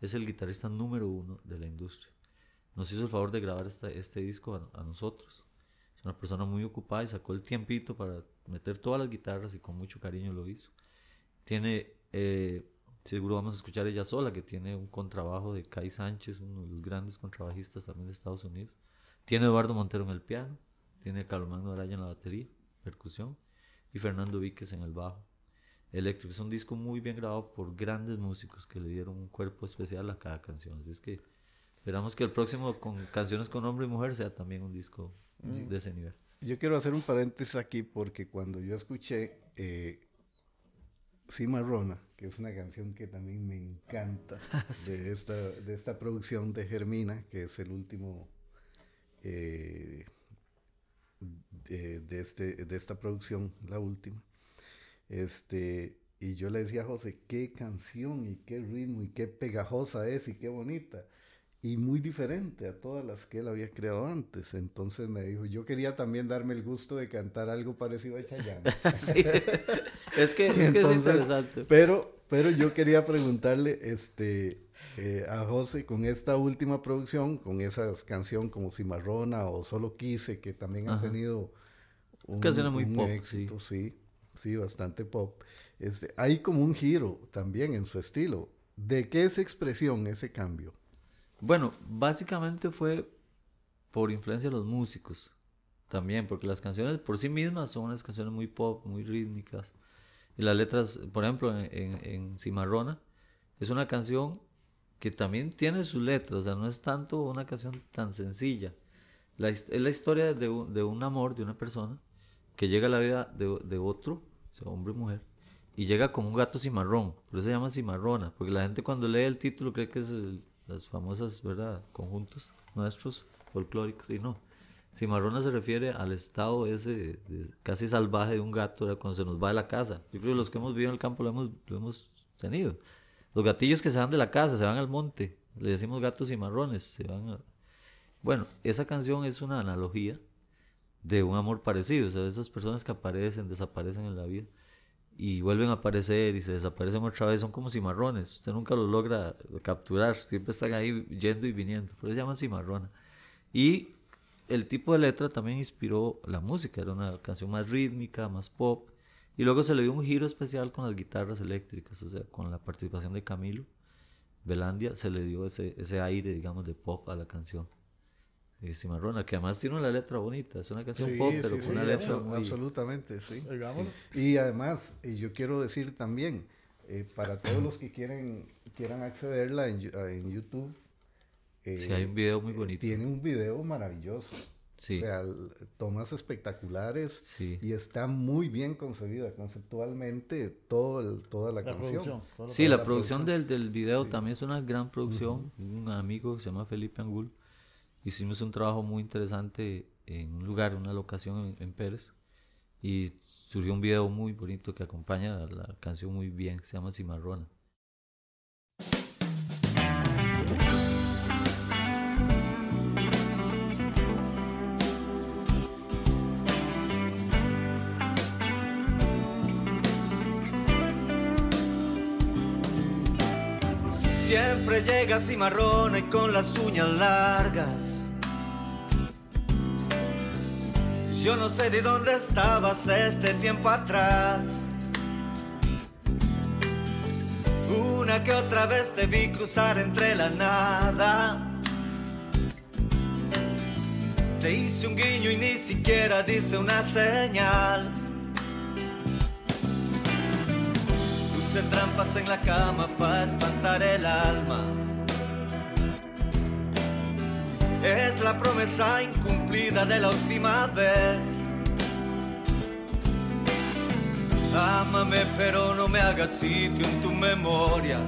es el guitarrista número uno de la industria. Nos hizo el favor de grabar este disco a, nosotros. Es una persona muy ocupada y sacó el tiempito para meter todas las guitarras y con mucho cariño lo hizo. Tiene, eh, seguro vamos a escuchar ella sola, que tiene un contrabajo de Kai Sánchez, uno de los grandes contrabajistas también de Estados Unidos. Tiene Eduardo Montero en el piano tiene Carlos Magno Araya en la batería, percusión, y Fernando Víquez en el bajo. Eléctrico es un disco muy bien grabado por grandes músicos que le dieron un cuerpo especial a cada canción. Así es que esperamos que el próximo con canciones con hombre y mujer sea también un disco mm. de ese nivel. Yo quiero hacer un paréntesis aquí porque cuando yo escuché eh, Cimarrona, que es una canción que también me encanta (laughs) de, esta, de esta producción de Germina, que es el último eh, de, de, este, de esta producción, la última. Este, y yo le decía a José, qué canción y qué ritmo y qué pegajosa es y qué bonita. Y muy diferente a todas las que él había creado antes. Entonces me dijo, yo quería también darme el gusto de cantar algo parecido a Chayanne. (laughs) Es que, es, que es interesante. Pero, pero yo quería preguntarle, este, eh, a José con esta última producción, con esa canción como Cimarrona o Solo Quise, que también han tenido un, muy pop, éxito, sí. sí. bastante pop. Este, hay como un giro también en su estilo. ¿De qué es expresión ese cambio? Bueno, básicamente fue por influencia de los músicos también, porque las canciones por sí mismas son unas canciones muy pop, muy rítmicas. Y las letras, por ejemplo, en, en Cimarrona, es una canción que también tiene su letra, o sea, no es tanto una canción tan sencilla. La, es la historia de un, de un, amor de una persona que llega a la vida de, de otro, sea, hombre o mujer, y llega como un gato cimarrón, por eso se llama cimarrona, porque la gente cuando lee el título cree que es las famosas, ¿verdad?, conjuntos nuestros folclóricos, y no. Cimarrona se refiere al estado ese casi salvaje de un gato cuando se nos va de la casa. Yo creo que los que hemos vivido en el campo lo hemos, lo hemos tenido. Los gatillos que se van de la casa, se van al monte, le decimos gatos cimarrones, se van Bueno, esa canción es una analogía de un amor parecido, o sea, esas personas que aparecen, desaparecen en la vida y vuelven a aparecer y se desaparecen otra vez, son como cimarrones. Usted nunca los logra capturar, siempre están ahí yendo y viniendo. Por eso se llaman cimarrona. Y el tipo de letra también inspiró la música, era una canción más rítmica, más pop. Y luego se le dio un giro especial con las guitarras eléctricas, o sea, con la participación de Camilo Belandia, se le dio ese, ese aire, digamos, de pop a la canción y Cimarrona, que además tiene una letra bonita, es una canción pop, pero con una letra muy... Absolutamente, sí. Y además, y yo quiero decir también, eh, para todos los que quieren quieran accederla en, en YouTube, eh, sí, hay un video muy bonito. Tiene un video maravilloso. Sí. O sea, tomas espectaculares y está muy bien concebida conceptualmente todo el, toda la, canción. sí, la, producción, Del, del video también es una gran producción. Un amigo que se llama Felipe Angul hicimos un trabajo muy interesante en un lugar, una locación en, Pérez, y surgió un video muy bonito que acompaña a la canción muy bien, se llama Cimarrona. Siempre llega cimarrona y con las uñas largas Yo no sé de dónde estabas este tiempo atrás. Una que otra vez te vi cruzar entre la nada. Te hice un guiño y ni siquiera diste una señal. Trampas en la cama para espantar el alma. Es la promesa incumplida de la última vez. Ámame pero no me hagas sitio en tu memoria.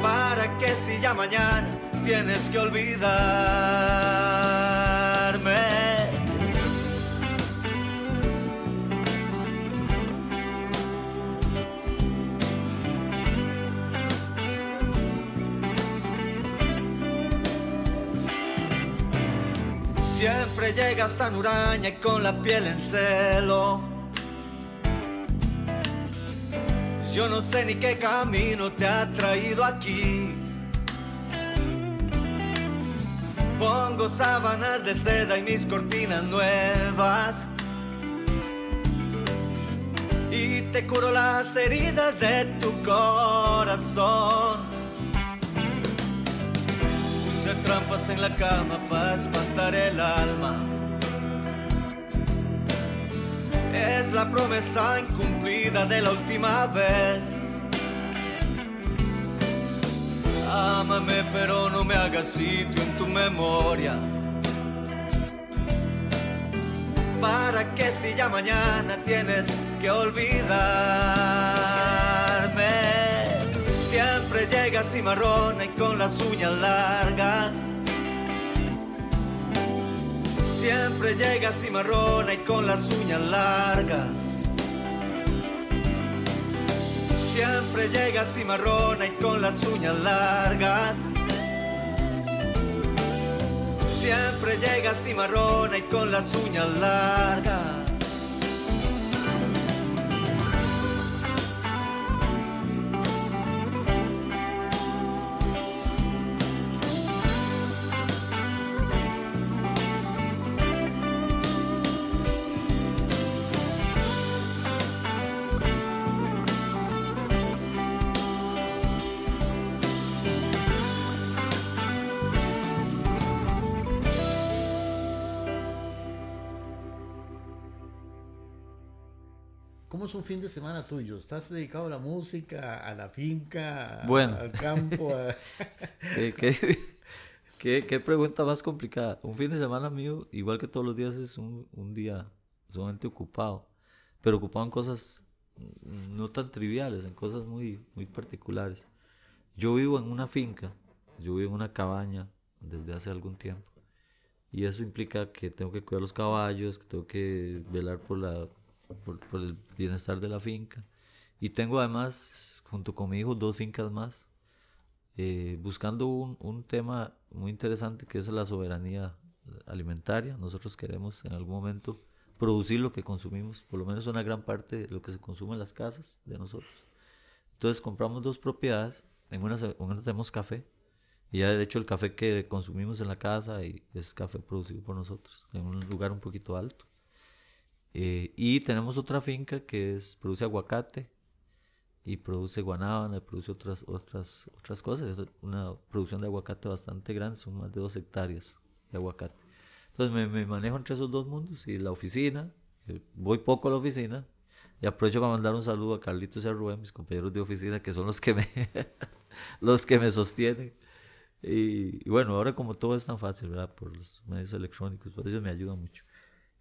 Para que si ya mañana tienes que olvidarme. Siempre llegas tan huraña y con la piel en celo. Yo no sé ni qué camino te ha traído aquí. Pongo sábanas de seda y mis cortinas nuevas. Y te curo las heridas de tu corazón trampas en la cama para espantar el alma. Es la promesa incumplida de la última vez. Ámame pero no me hagas sitio en tu memoria. Para que si ya mañana tienes que olvidarme Siempre llega cimarrona y con las uñas largas. Siempre llega cimarrona y con las uñas largas. Siempre llega cimarrona y con las uñas largas. Siempre llega cimarrona y con las uñas largas. Un fin de semana tuyo? ¿Estás dedicado a la música, a la finca, al campo? (laughs) ¿Qué, pregunta más complicada? Un fin de semana mío, igual que todos los días, es un, día sumamente ocupado. pero ocupaban cosas no tan triviales, en cosas muy, muy particulares. Yo vivo en una finca, yo vivo en una cabaña desde hace algún tiempo. Y eso implica que tengo que cuidar los caballos, que tengo que velar por, la, por, el bienestar de la finca. Y tengo además, junto con mi hijo, dos fincas más, eh, buscando un, un, tema muy interesante que es la soberanía alimentaria. Nosotros queremos en algún momento producir lo que consumimos, por lo menos una gran parte de lo que se consume en las casas de nosotros. Entonces compramos dos propiedades, en una, en una tenemos café, y ya de hecho el café que consumimos en la casa y es café producido por nosotros, en un lugar un poquito alto. Eh, y tenemos otra finca que es, produce aguacate y produce guanábana, produce otras, otras, otras cosas. Es una producción de aguacate bastante grande, son más de dos hectáreas de aguacate. Entonces me, manejo entre esos dos mundos y la oficina, eh, voy poco a la oficina y aprovecho para mandar un saludo a Carlitos y a Rubén, mis compañeros de oficina, que son los que me, (laughs) los que me sostienen. Y, bueno, ahora como todo es tan fácil, ¿verdad? Por los medios electrónicos, por eso me ayuda mucho.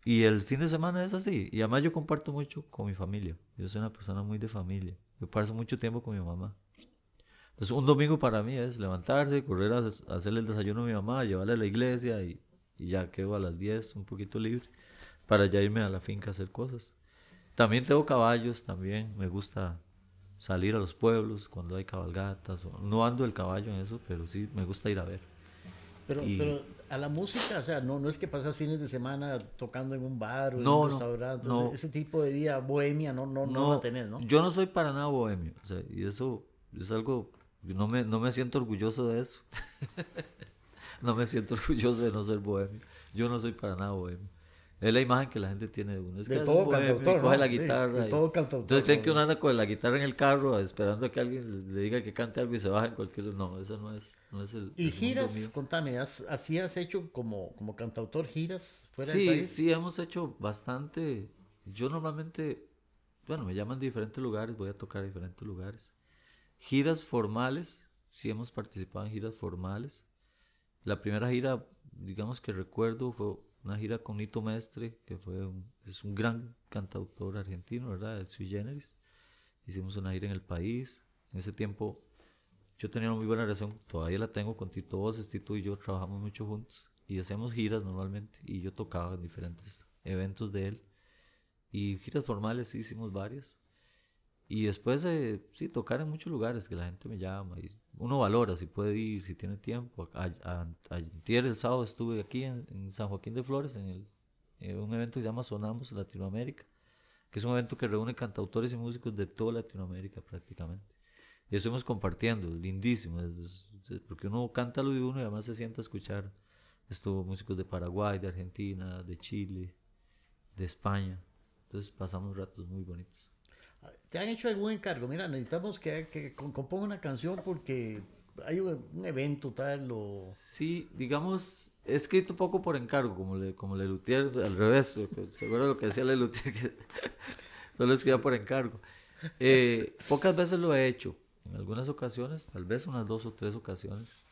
Y el fin de semana es así. Y además yo comparto mucho con mi familia. Yo soy una persona muy de familia. Yo paso mucho tiempo con mi mamá. Entonces un domingo para mí es levantarse, correr a, hacerle el desayuno a mi mamá, llevarle a la iglesia y, y ya quedo a las 10 un poquito libre para ya irme a la finca a hacer cosas. También tengo caballos, también me gusta salir a los pueblos cuando hay cabalgatas. No ando el caballo en eso, pero sí me gusta ir a ver. Pero, pero a la música, o sea, no, no es que pasas fines de semana tocando en un bar o en un restaurante. No, ese tipo de vida bohemia no, no, no, va a tener, ¿no? Yo no soy para nada bohemio. O sea, y eso es algo. No me, no me siento orgulloso de eso. (laughs) no me siento orgulloso de no ser bohemio. Yo no soy para nada bohemio. Es la imagen que la gente tiene de uno. Es de todo cantautor, coge la guitarra. de todo cantautor. Entonces creen que uno anda con la guitarra en el carro esperando a que alguien le diga que cante algo y se baja en cualquier... No, eso no es, no es el ¿Y giras? Contame, ¿así has hecho como, como cantautor giras fuera sí, del país? Sí, hemos hecho bastante. Yo normalmente, bueno, me llaman de diferentes lugares, voy a tocar a diferentes lugares. Giras formales, sí hemos participado en giras formales. La primera gira, digamos que recuerdo, fue una gira con Nito Mestre, que fue un, es un gran cantautor argentino, ¿verdad? El Sui Generis. Hicimos una gira en el país. En ese tiempo yo tenía una muy buena relación, todavía la tengo con Tito Voces. Tito y yo trabajamos mucho juntos y hacemos giras normalmente. Y yo tocaba en diferentes eventos de él. Y giras formales hicimos varias. Y después, eh, sí, tocar en muchos lugares que la gente me llama. Y uno valora si puede ir, si tiene tiempo. Ayer, el sábado, estuve aquí en, San Joaquín de Flores, en, el, un evento que se llama Sonamos Latinoamérica, que es un evento que reúne cantautores y músicos de toda Latinoamérica prácticamente. Y estuvimos compartiendo, lindísimo, porque uno canta lo de uno y además se sienta a escuchar. Estuvo músicos de Paraguay, de Argentina, de Chile, de España. Entonces pasamos ratos muy bonitos. ¿Te han hecho algún encargo? Mira, necesitamos que, que componga una canción porque hay un, evento tal o... Sí, digamos, he escrito poco por encargo, como le, como le Luthier, al revés, seguro lo que decía le Luthier, que (laughs) solo escribía por encargo. Eh, pocas veces lo he hecho, en algunas ocasiones, tal vez unas dos o tres ocasiones.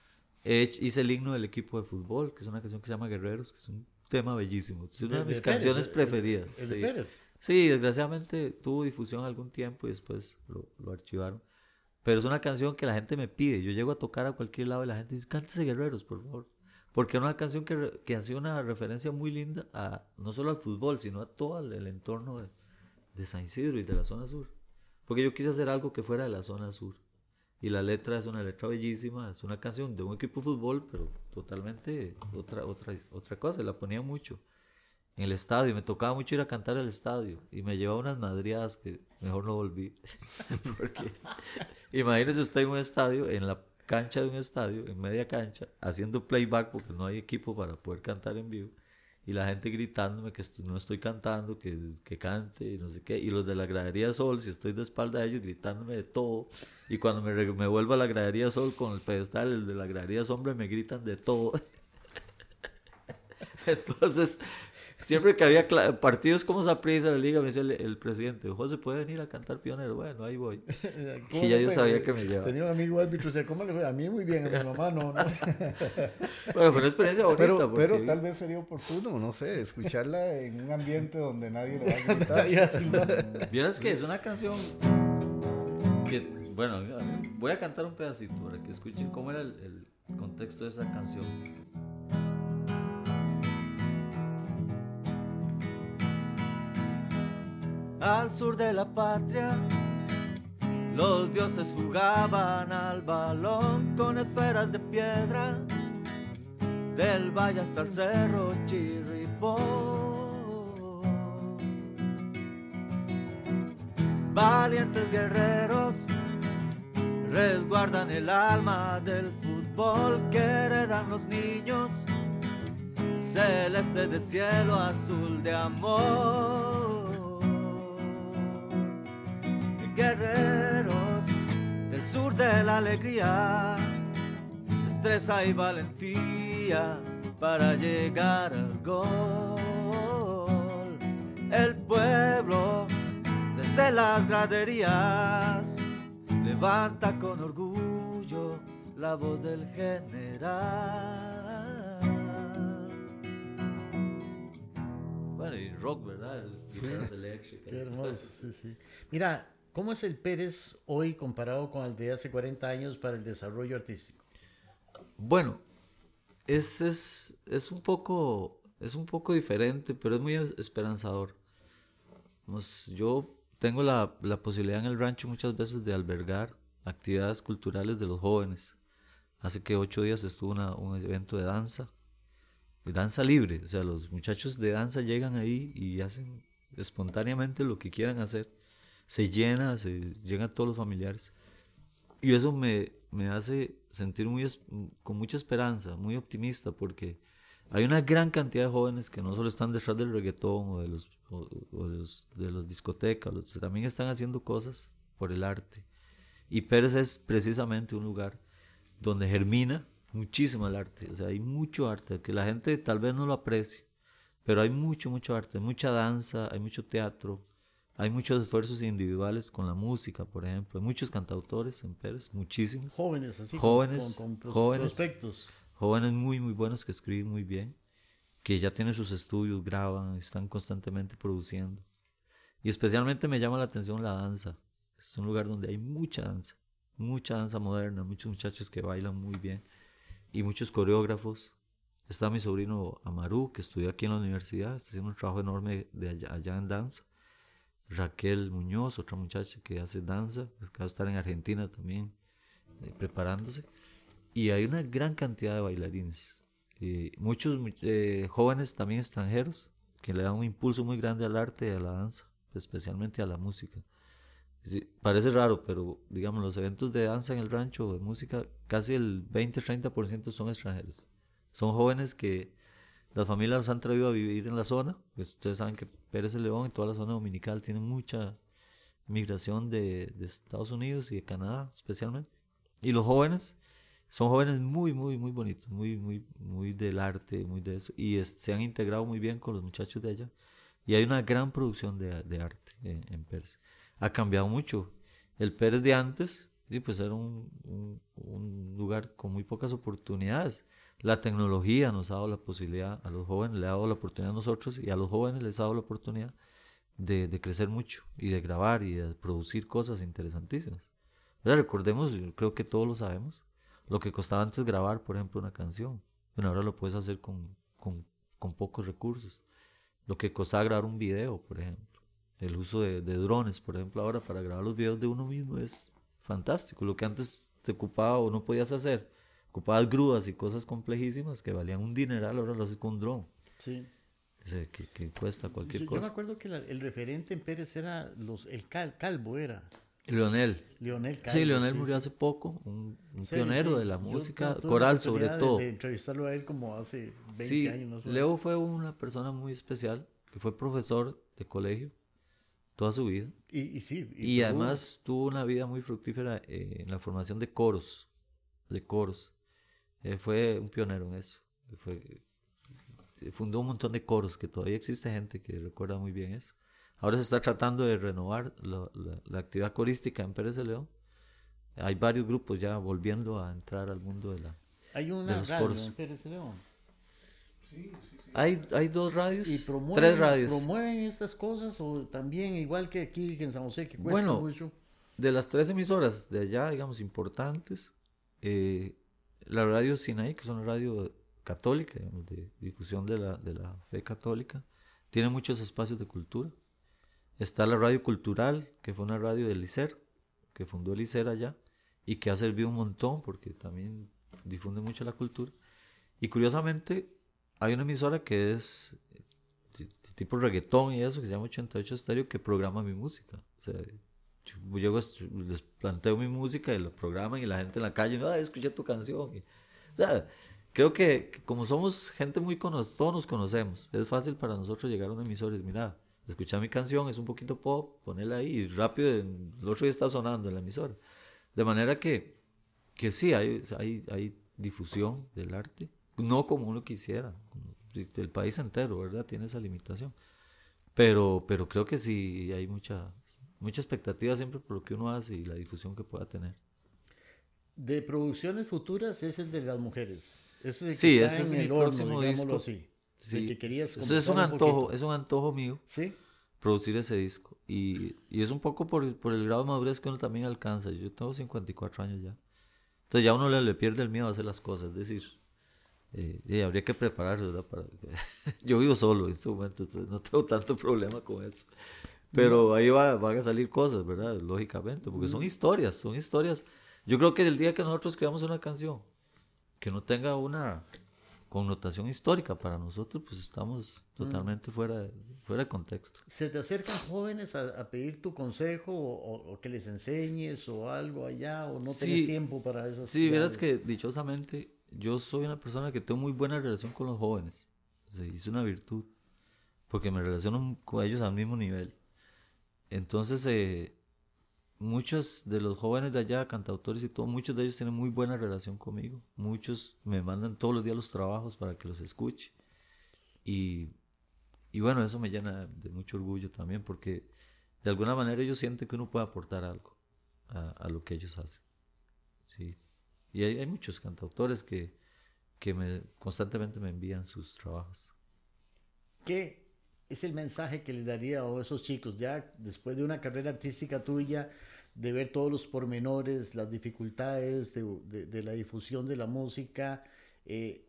hice el himno del equipo de fútbol, que es una canción que se llama Guerreros, que es un tema bellísimo. Es una de, mis canciones preferidas. ¿El, de Pérez? Sí, desgraciadamente tuvo difusión algún tiempo y después lo, lo, archivaron. Pero es una canción que la gente me pide. Yo llego a tocar a cualquier lado y la gente dice, cántese Guerreros, por favor. Porque es una canción que, que hace una referencia muy linda a no solo al fútbol, sino a todo el, entorno de, de San Isidro y de la zona sur. Porque yo quise hacer algo que fuera de la zona sur. Y la letra es una letra bellísima, es una canción de un equipo de fútbol, pero totalmente otra, otra, otra cosa, la ponía mucho en el estadio, me tocaba mucho ir a cantar al estadio y me llevaba unas madriadas que mejor no volví. (laughs) Porque imagínese usted en un estadio, en la cancha de un estadio, en media cancha, haciendo playback porque no hay equipo para poder cantar en vivo y la gente gritándome que no estoy cantando, que, que cante no sé qué, y los de la gradería Sol, si estoy de espalda a ellos, gritándome de todo, y cuando me, me vuelvo a la gradería Sol con el pedestal, el de la gradería Sombra me gritan de todo. (laughs) Entonces, Siempre que había partidos como Zaprisa en la liga, me decía el, presidente, José, ¿puede venir a cantar pionero? Bueno, ahí voy. (laughs) y ya yo sabía que me llevaba. Tenía un amigo árbitro, sea, ¿cómo le fue? A mí muy bien, a mi mamá no. (laughs) bueno, fue una experiencia bonita. Pero, pero tal vez sería oportuno, no sé, escucharla en un ambiente donde nadie le va a (laughs) gritar. Vieras que es una canción que, bueno, voy a cantar un pedacito para que escuchen cómo era el contexto de esa canción. Al sur de la patria. Los dioses jugaban al balón con esferas de piedra, del valle hasta el cerro Chirripó. Valientes guerreros resguardan el alma del fútbol que heredan los niños, celeste de cielo azul de amor. La alegría, destreza y valentía para llegar al gol. El pueblo desde las graderías levanta con orgullo la voz del general. Bueno, y rock, ¿verdad? Sí. Qué hermoso, sí, sí. Mira, ¿Cómo es el Pérez hoy comparado con el de hace 40 años para el desarrollo artístico? Bueno, es, es, es, un, poco, es un poco diferente, pero es muy esperanzador. yo tengo la, la, posibilidad en el rancho muchas veces de albergar actividades culturales de los jóvenes. Hace que ocho días estuvo un evento de danza, de danza libre. O sea, los muchachos de danza llegan ahí y hacen espontáneamente lo que quieran hacer se llena, se llegan todos los familiares. Y eso me, me hace sentir muy, con mucha esperanza, muy optimista, porque hay una gran cantidad de jóvenes que no solo están detrás del reggaetón o de los, de los, discotecas, también están haciendo cosas por el arte. Y Pérez es precisamente un lugar donde germina muchísimo el arte. O sea, hay mucho arte que la gente tal vez no lo aprecie, pero hay mucho, mucho arte, mucha danza, hay mucho teatro, hay muchos esfuerzos individuales con la música, por ejemplo. Hay muchos cantautores en Pérez, muchísimos. Jóvenes, así jóvenes, con, jóvenes, prospectos. Jóvenes muy, muy buenos que escriben muy bien, que ya tienen sus estudios, graban, están constantemente produciendo. Y especialmente me llama la atención la danza. Es un lugar donde hay mucha danza, mucha danza moderna, muchos muchachos que bailan muy bien y muchos coreógrafos. Está mi sobrino Amaru, que estudia aquí en la universidad, está haciendo un trabajo enorme de allá en danza Raquel Muñoz, otra muchacha que hace danza, que va a estar en Argentina también eh, preparándose. Y hay una gran cantidad de bailarines. Eh, muchos eh, jóvenes también extranjeros que le dan un impulso muy grande al arte y a la danza, especialmente a la música. parece raro, pero digamos, los eventos de danza en el rancho, de música, casi el 20-30% son extranjeros. Son jóvenes que las familias los han traído a vivir en la zona. Pues ustedes saben que Pérez de León y toda la zona dominical tienen mucha migración de, de, Estados Unidos y de Canadá especialmente. Y los jóvenes son jóvenes muy, muy, muy bonitos, muy, muy, muy del arte, muy de eso. Y se han integrado muy bien con los muchachos de allá. Y hay una gran producción de, de arte en, en, Pérez. Ha cambiado mucho. El Pérez de antes, sí, pues era un, un, lugar con muy pocas oportunidades la tecnología nos ha dado la posibilidad, a los jóvenes le ha dado la oportunidad a nosotros y a los jóvenes les ha dado la oportunidad de, crecer mucho y de grabar y de producir cosas interesantísimas. Pero recordemos, creo que todos lo sabemos, lo que costaba antes grabar, por ejemplo, una canción. Bueno, ahora lo puedes hacer con, con, con pocos recursos. Lo que costaba grabar un video, por ejemplo. El uso de, de drones, por ejemplo, ahora para grabar los videos de uno mismo es fantástico. Lo que antes te ocupaba o no podías hacer ocupabas grúas y cosas complejísimas que valían un dineral, ahora lo haces con un dron. Sí. que, cuesta cualquier cosa. Yo me acuerdo que el referente en Pérez era los, el Calvo, era. Leonel. Leonel Calvo. Sí, Leonel murió hace poco, un, pionero de la música coral sobre todo. De entrevistarlo a él como hace 20 años. Leo fue una persona muy especial, que fue profesor de colegio toda su vida. Y, sí. Y, además tuvo una vida muy fructífera eh, en la formación de coros, de coros. Eh, fue un pionero en eso. Fue, fundó un montón de coros, que todavía existe gente que recuerda muy bien eso. Ahora se está tratando de renovar la, actividad corística en Pérez de León. Hay varios grupos ya volviendo a entrar al mundo de la Hay una radio en Pérez de León. Sí, sí, Hay, hay dos radios, ¿Y promueven, tres radios. ¿Promueven estas cosas o también igual que aquí en San José, que cuesta bueno, mucho? De las tres emisoras de allá, digamos, importantes, eh, la radio Sinaí, que es una radio católica, de difusión de la, de la fe católica, tiene muchos espacios de cultura. Está la radio cultural, que fue una radio del ICER, que fundó el ICER allá, y que ha servido un montón porque también difunde mucho la cultura. Y curiosamente, hay una emisora que es de, tipo reggaetón y eso, que se llama 88 Estéreo, que programa mi música. O sea, yo les planteo mi música y lo programan y la gente en la calle, ah, escuché tu canción. o sea, creo que, como somos gente muy conocida, todos nos conocemos, es fácil para nosotros llegar a una emisora y decir, mira, escucha mi canción, es un poquito pop, ponela ahí y rápido, el otro día está sonando en la emisora. De manera que, que sí, hay, hay, hay difusión del arte, no como uno quisiera, el país entero, ¿verdad? Tiene esa limitación. Pero, pero creo que sí hay mucha, mucha expectativa siempre por lo que uno hace y la difusión que pueda tener de producciones futuras es el de las mujeres. Ese es sí, ese es el próximo disco. así. Sí. que querías es un antojo, es un antojo mío. Sí. Producir ese disco. Y, y es un poco por, por, el grado de madurez que uno también alcanza. Yo tengo 54 años ya. Entonces ya uno le, le pierde el miedo a hacer las cosas. Es decir, eh, habría que prepararse, ¿verdad? Para... (laughs) yo vivo solo en este momento, entonces no tengo tanto (laughs) problema con eso. Pero ahí va, van a salir cosas, ¿verdad? Lógicamente, porque son historias, son historias yo creo que el día que nosotros creamos una canción que no tenga una connotación histórica para nosotros, pues estamos totalmente fuera, de, fuera de contexto. ¿Se te acercan jóvenes a, pedir tu consejo o, que les enseñes o algo allá o no tienes tiempo para eso? Sí, verás que dichosamente yo soy una persona que tengo muy buena relación con los jóvenes. Es una virtud porque me relaciono con ellos al mismo nivel. Entonces, eh, muchos de los jóvenes de allá, cantautores y todo, muchos de ellos tienen muy buena relación conmigo. Muchos me mandan todos los días los trabajos para que los escuche. Y, y bueno, eso me llena de mucho orgullo también porque de alguna manera ellos sienten que uno puede aportar algo a, a lo que ellos hacen. Sí. Y hay, hay muchos cantautores que, que me, constantemente me envían sus trabajos. ¿Qué es el mensaje que le daría a esos chicos ya después de una carrera artística tuya, de ver todos los pormenores, las dificultades de, la difusión de la música? Eh,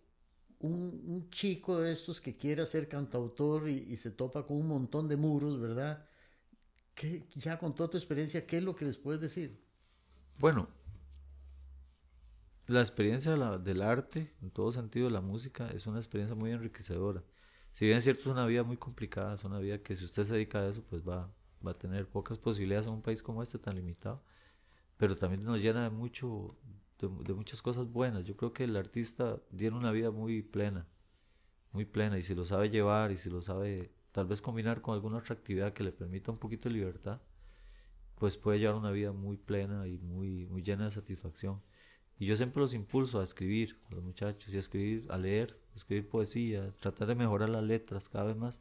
un, chico de estos que quiera ser cantautor y, se topa con un montón de muros, ¿verdad? ¿Qué, ya con toda tu experiencia, ¿qué es lo que les puedes decir? Bueno, la experiencia del arte, en todo sentido, de la música, es una experiencia muy enriquecedora si bien es cierto, es una vida muy complicada, es una vida que si usted se dedica a eso, pues va, va a tener pocas posibilidades en un país como este tan limitado, pero también nos llena de, mucho, de, muchas cosas buenas. Yo creo que el artista tiene una vida muy plena, muy plena, y si lo sabe llevar y si lo sabe tal vez combinar con alguna otra actividad que le permita un poquito de libertad, pues puede llevar una vida muy plena y muy, muy llena de satisfacción. Y yo siempre los impulso a escribir a los muchachos y a escribir, a leer, escribir poesía, tratar de mejorar las letras cada vez más.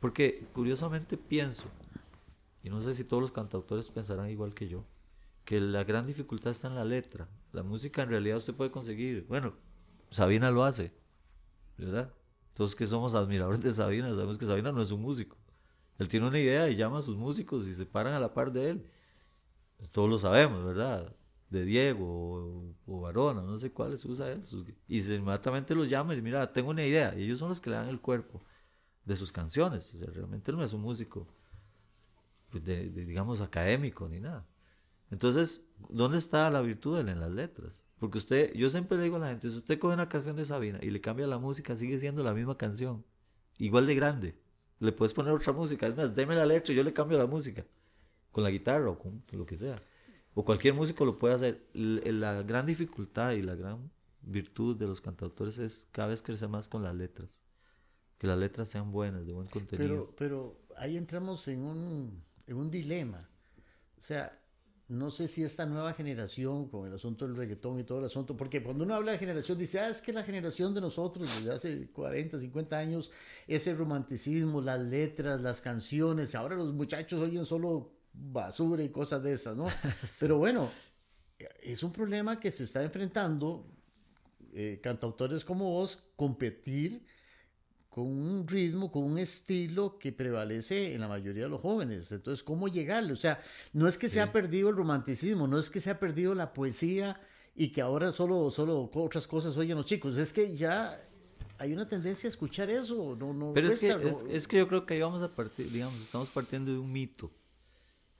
Porque curiosamente pienso, y no sé si todos los cantautores pensarán igual que yo, que la gran dificultad está en la letra. La música en realidad usted puede conseguir. Bueno, Sabina lo hace, ¿verdad? Todos que somos admiradores de Sabina sabemos que Sabina no es un músico. Él tiene una idea y llama a sus músicos y se paran a la par de él. todos lo sabemos, ¿verdad? De Diego o, o Varona, no sé cuáles usa él, y se inmediatamente los llama y mira, tengo una idea, y ellos son los que le dan el cuerpo de sus canciones, o sea, realmente no es un músico, pues, de, digamos, académico ni nada. Entonces, ¿dónde está la virtud en las letras? Porque usted, yo siempre le digo a la gente, si usted coge una canción de Sabina y le cambia la música, sigue siendo la misma canción, igual de grande. Le puedes poner otra música, es más, deme la letra y yo le cambio la música, con la guitarra o con lo que sea o cualquier músico lo puede hacer. La gran dificultad y la gran virtud de los cantautores es cada vez crecer más con las letras. Que las letras sean buenas, de buen contenido. Pero, pero ahí entramos en un, en un dilema. O sea, no sé si esta nueva generación con el asunto del reggaetón y todo el asunto, porque cuando uno habla de generación dice, ah, es que la generación de nosotros desde hace 40, 50 años, ese romanticismo, las letras, las canciones, ahora los muchachos oyen solo basura y cosas de esas, ¿no? (laughs) Pero bueno, es un problema que se está enfrentando eh, cantautores como vos, competir con un ritmo, con un estilo que prevalece en la mayoría de los jóvenes. Entonces, ¿cómo llegarle? O sea, no es que se ha perdido el romanticismo, no es que se ha perdido la poesía y que ahora solo, solo otras cosas oyen los chicos, es que ya hay una tendencia a escuchar eso. No, no Pero es, que, es, que yo creo que ahí vamos a partir, digamos, estamos partiendo de un mito,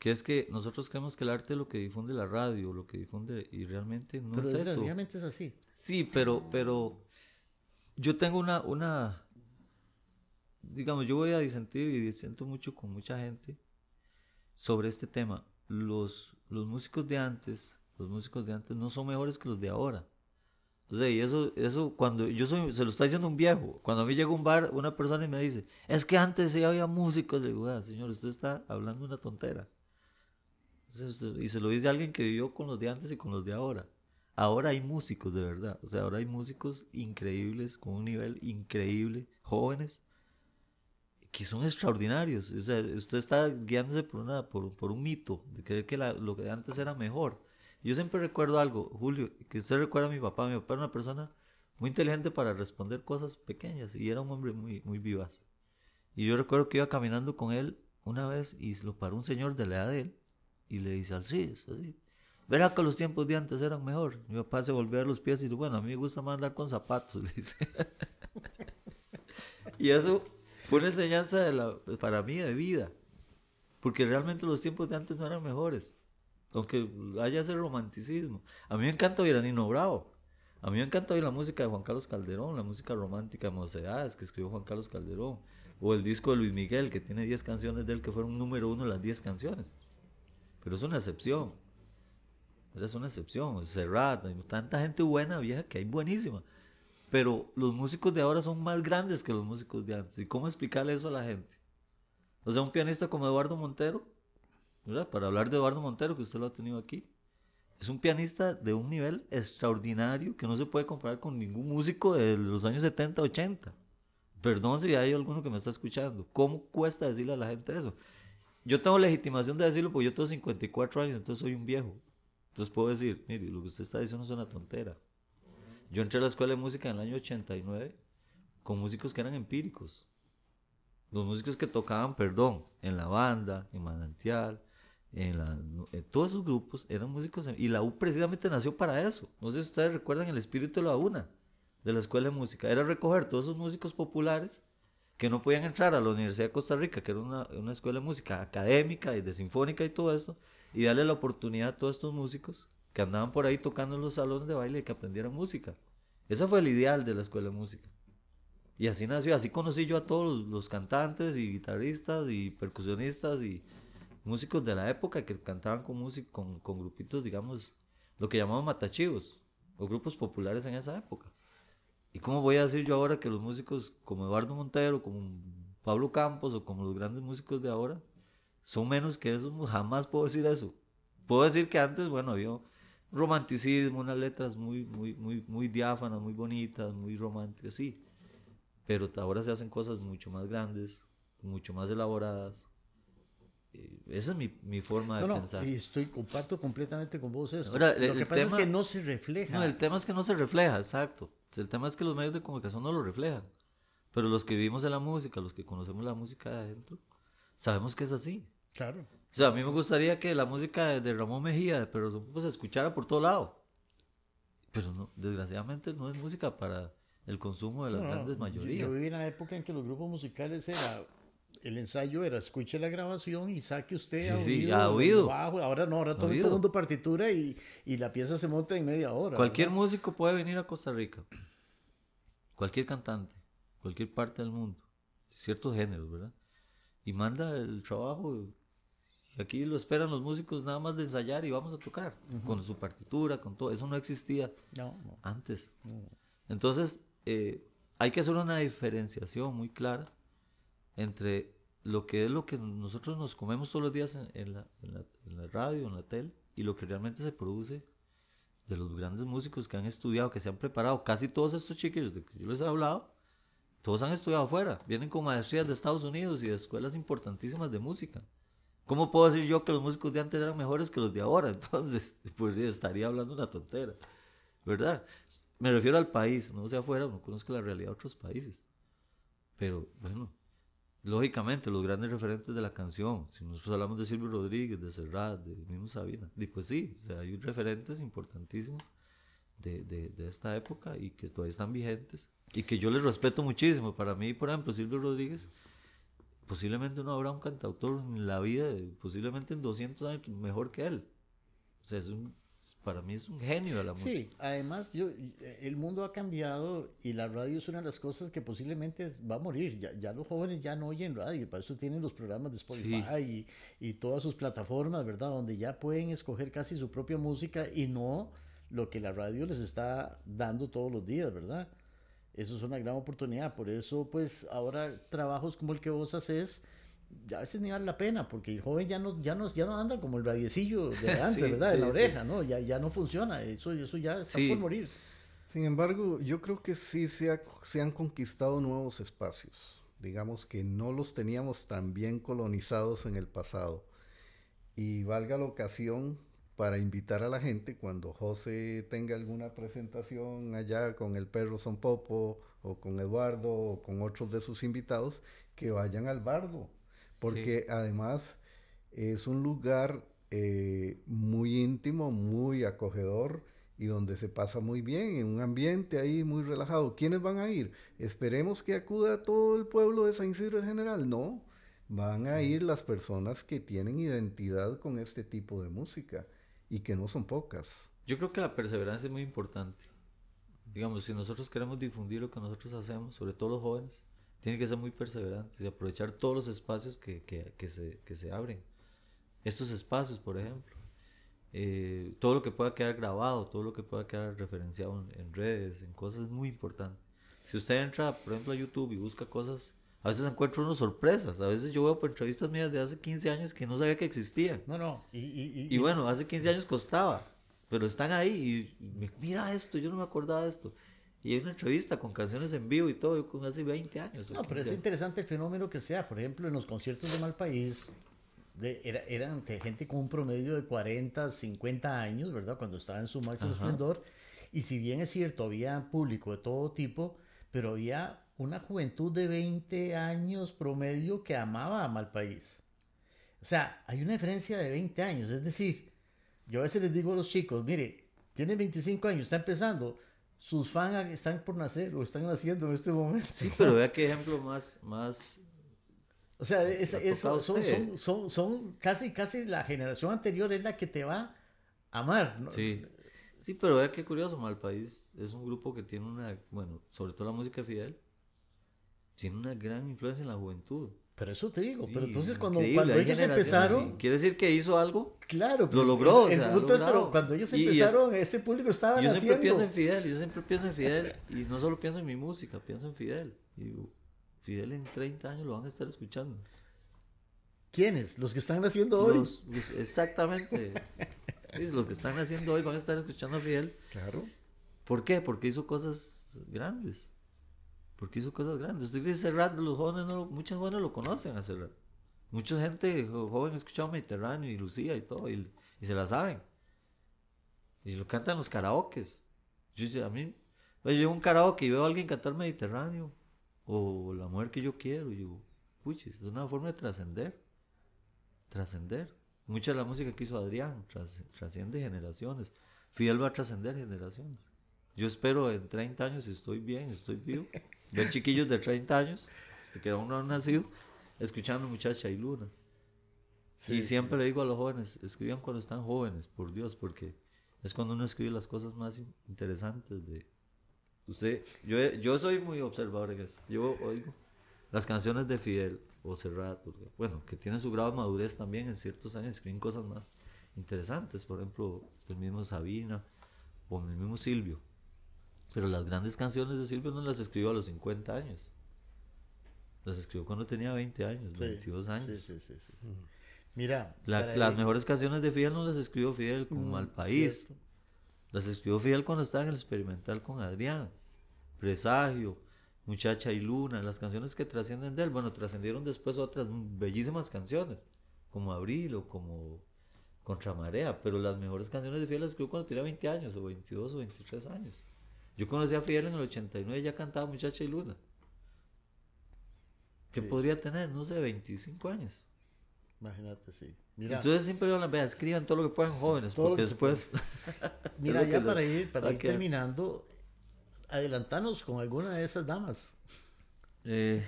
que es que nosotros creemos que el arte es lo que difunde la radio, lo que difunde, y realmente no es eso. Realmente es así. Sí, pero, pero yo tengo una, una, digamos, yo voy a disentir y disiento mucho con mucha gente sobre este tema. Los, los músicos de antes, los músicos de antes no son mejores que los de ahora. O sea, y eso, eso cuando yo soy, se lo está diciendo un viejo, cuando a mí llega un bar una persona y me dice, es que antes sí había músicos, le digo, ah, señor, usted está hablando una tontera. Y se lo dice alguien que vivió con los de antes y con los de ahora. Ahora hay músicos de verdad, o sea, ahora hay músicos increíbles, con un nivel increíble, jóvenes, que son extraordinarios. O sea, usted está guiándose por, una, por, por un mito, de creer que lo que antes era mejor. Yo siempre recuerdo algo, Julio, que usted recuerda a mi papá. Mi papá era una persona muy inteligente para responder cosas pequeñas y era un hombre muy, muy vivaz. Y yo recuerdo que iba caminando con él una vez y lo paró un señor de la edad de él y le dice, así, así. Verá que los tiempos de antes eran mejor. Mi papá se volvió a los pies y dijo, bueno, a mí me gusta más andar con zapatos, (laughs) le dice. y eso fue una enseñanza de para mí de vida. Porque realmente los tiempos de antes no eran mejores. Aunque haya ese romanticismo. A mí me encanta oír a Nino Bravo. A mí me encanta oír la música de Juan Carlos Calderón, la música romántica de Mocedades que escribió Juan Carlos Calderón. O el disco de Luis Miguel, que tiene 10 canciones de él que fueron número uno las 10 canciones. Pero es una excepción. Es una excepción. Serrat, hay tanta gente buena, vieja, que hay buenísima pero los músicos de ahora son más grandes que los músicos de antes. ¿Y cómo explicarle eso a la gente? O sea, un pianista como Eduardo Montero, ¿verdad? Para hablar de Eduardo Montero, que usted lo ha tenido aquí, es un pianista de un nivel extraordinario que no se puede comparar con ningún músico de los años 70, 80. Perdón si hay alguno que me está escuchando. ¿Cómo cuesta decirle a la gente eso? Yo tengo legitimación de decirlo porque yo tengo 54 años, entonces soy un viejo. Entonces puedo decir, mire, lo que usted está diciendo es una tontera. Yo entré a la escuela de música en el año 89 con músicos que eran empíricos. Los músicos que tocaban, perdón, en la banda, en Manantial, en, la, todos esos grupos eran músicos. Y la U precisamente nació para eso. No sé si ustedes recuerdan el espíritu de la UNA, de la escuela de música. Era recoger todos esos músicos populares que no podían entrar a la Universidad de Costa Rica, que era una, una escuela de música académica y de sinfónica y todo esto, y darle la oportunidad a todos estos músicos que andaban por ahí tocando en los salones de baile y que aprendieran música. Ese fue el ideal de la escuela de música. Y así nació, así conocí yo a todos los, cantantes y guitarristas y percusionistas y músicos de la época que cantaban con, música, con, con grupitos, digamos, lo que llamamos matachivos, o grupos populares en esa época. ¿Y cómo voy a decir yo ahora que los músicos como Eduardo Montero, como Pablo Campos o como los grandes músicos de ahora son menos que esos? (laughs) Jamás puedo decir eso. Puedo decir que antes, bueno, había romanticismo, unas letras muy, muy, muy, muy diáfanas, muy bonitas, muy románticas, sí. Pero ahora se hacen cosas mucho más grandes, mucho más elaboradas. Eh, esa es mi, mi forma de pensar. Y estoy comparto completamente con vos eso. Lo que pasa es que no se refleja. No, el tema es que no se refleja, exacto. El tema es que los medios de comunicación no lo reflejan. Pero los que vivimos en la música, los que conocemos la música de adentro, sabemos que es así. Claro. O sea, a mí me gustaría que la música de Ramón Mejía, pero pues, se escuchara por todo lado. Pero no, desgraciadamente no es música para el consumo de las grandes mayorías. Yo, viví en la época en que los grupos musicales era el ensayo era escuche la grabación y saque usted sí, a oído. Ahora no, ahora todo, el mundo partitura y, y, la pieza se monta en media hora. Cualquier músico puede venir a Costa Rica. Cualquier cantante, cualquier parte del mundo, ciertos géneros, ¿verdad? Y manda el trabajo Aquí lo esperan los músicos nada más de ensayar y vamos a tocar, con su partitura, con todo. Eso no existía antes. Entonces, eh, hay que hacer una diferenciación muy clara entre lo que es lo que nosotros nos comemos todos los días en, la, en, la, radio, en la tele, y lo que realmente se produce de los grandes músicos que han estudiado, que se han preparado. Casi todos estos chiquillos de que yo les he hablado, todos han estudiado afuera. Vienen con maestrías de Estados Unidos y de escuelas importantísimas de música. ¿Cómo puedo decir yo que los músicos de antes eran mejores que los de ahora? (laughs) Entonces, pues estaría hablando una tontera. ¿Verdad? Me refiero al país, no sea afuera, no conozco la realidad de otros países. Pero bueno, lógicamente los grandes referentes de la canción, si nosotros hablamos de Silvio Rodríguez, de Serrat, de mismo Sabina, y pues sí, o sea, hay referentes importantísimos de, de, esta época y que todavía están vigentes y que yo les respeto muchísimo. Para mí, por ejemplo, Silvio Rodríguez, posiblemente no habrá un cantautor en la vida, posiblemente en 200 años mejor que él. O sea, es un para mí es un genio de la música. Sí, además yo, el mundo ha cambiado y la radio es una de las cosas que posiblemente va a morir. Ya, ya los jóvenes ya no oyen radio, para eso tienen los programas de Spotify y, y, todas sus plataformas, ¿verdad? Donde ya pueden escoger casi su propia música y no lo que la radio les está dando todos los días, ¿verdad? Eso es una gran oportunidad. Por eso, pues ahora trabajos como el que vos haces ya a veces ni vale la pena, porque el joven ya no, ya no, ya no anda como el radiecillo de (laughs) antes, ¿verdad? en la oreja, ¿no? Ya, ya no funciona, eso, eso ya está por morir. Sin embargo, yo creo que sí se, se han conquistado nuevos espacios, digamos que no los teníamos tan bien colonizados en el pasado. Y valga la ocasión para invitar a la gente cuando José tenga alguna presentación allá con el perro Son Popo o con Eduardo o con otros de sus invitados, que vayan al bardo porque además es un lugar eh, muy íntimo, muy acogedor y donde se pasa muy bien, en un ambiente ahí muy relajado. ¿Quiénes van a ir? Esperemos que acuda todo el pueblo de San Isidro en general. No, van a ir las personas que tienen identidad con este tipo de música y que no son pocas. Yo creo que la perseverancia es muy importante. Digamos, si nosotros queremos difundir lo que nosotros hacemos, sobre todo los jóvenes, tiene que ser muy perseverante y aprovechar todos los espacios que, que, que, se, que se abren. Estos espacios, por ejemplo. Eh, todo lo que pueda quedar grabado, todo lo que pueda quedar referenciado en, redes, en cosas, es muy importante. Si usted entra, por ejemplo, a YouTube y busca cosas, a veces encuentra unas sorpresas. A veces yo veo por entrevistas mías de hace 15 años que no sabía que existían. No, no. Y, y, y, y bueno, hace 15 años costaba, pero están ahí y mira esto, yo no me acordaba de esto. Y hay una entrevista con canciones en vivo y todo, con hace 20 años. No, pero es interesante el fenómeno que sea. Por ejemplo, en los conciertos de Malpaís, de, era, eran gente con un promedio de 40, 50 años, ¿verdad? Cuando estaba en su máximo esplendor. Y si bien es cierto, había público de todo tipo, pero había una juventud de 20 años promedio que amaba a Malpaís. O sea, hay una diferencia de 20 años. Es decir, yo a veces les digo a los chicos, mire, tiene 25 años, está empezando sus fans están por nacer o están naciendo en este momento. Sí, pero vea qué ejemplo más... más o sea, son, son, son, son, casi, casi la generación anterior es la que te va a amar. ¿no? Sí. Sí, pero vea qué curioso, Malpaís es un grupo que tiene una, bueno, sobre todo la música Fidel, tiene una gran influencia en la juventud. Pero eso te digo, pero entonces cuando, cuando ellos empezaron... ¿Quiere decir que hizo algo? Claro. Lo logró. El, punto es, pero cuando ellos empezaron, ese público estaba yo naciendo. Yo siempre pienso en Fidel, yo siempre pienso en Fidel, y no solo pienso en mi música, pienso en Fidel. Y digo, Fidel en 30 años lo van a estar escuchando. ¿Quiénes? ¿Los que están naciendo hoy? exactamente. (laughs) los que están naciendo hoy van a estar escuchando a Fidel. Claro. ¿Por qué? Porque hizo cosas grandes. Porque hizo cosas grandes. Usted dice Serrat, los jóvenes, no, muchos jóvenes lo conocen a Serrat. Mucha gente joven ha escuchado Mediterráneo y Lucía y todo, y, se la saben. Y lo cantan los karaokes. Yo, a mí, yo llevo un karaoke y veo a alguien cantar Mediterráneo, o La mujer que yo quiero, y digo, puchis, es una forma de trascender. Trascender. Mucha de la música que hizo Adrián trasciende generaciones. Fidel va a trascender generaciones. Yo espero en 30 años, si estoy bien, estoy vivo, (laughs) ver chiquillos de 30 años, este, que aún no han nacido, escuchando Muchacha y Luna. y siempre le digo a los jóvenes, escriban cuando están jóvenes, por Dios, porque es cuando uno escribe las cosas más interesantes de... Usted, yo, yo soy muy observador en eso. Yo oigo las canciones de Fidel o Serrat, bueno, que tienen su grado de madurez también en ciertos años, escriben cosas más interesantes. Por ejemplo, el mismo Sabina o el mismo Silvio pero las grandes canciones de Silvio no las escribió a los 50 años. Las escribió cuando tenía 20 años, 22 años. Sí, sí, sí. Mira, las mejores canciones de Fidel no las escribió Fidel como mm, Al País. Las escribió Fidel cuando estaba en el experimental con Adrián. Presagio, Muchacha y Luna, las canciones que trascienden de él. Bueno, trascendieron después otras bellísimas canciones, como Abril o como Contramarea, pero las mejores canciones de Fidel las escribió cuando tenía 20 años, o 22 o 23 años. Yo conocí a Fidel en el 89 y ya cantaba Muchacha y Luna. ¿Qué podría tener? No sé, 25 años. Imagínate, sí. Entonces siempre digo, vea, escriban todo lo que puedan jóvenes, porque después... (laughs) Mira, ya para ir, para ir terminando, adelantanos con alguna de esas damas. Eh,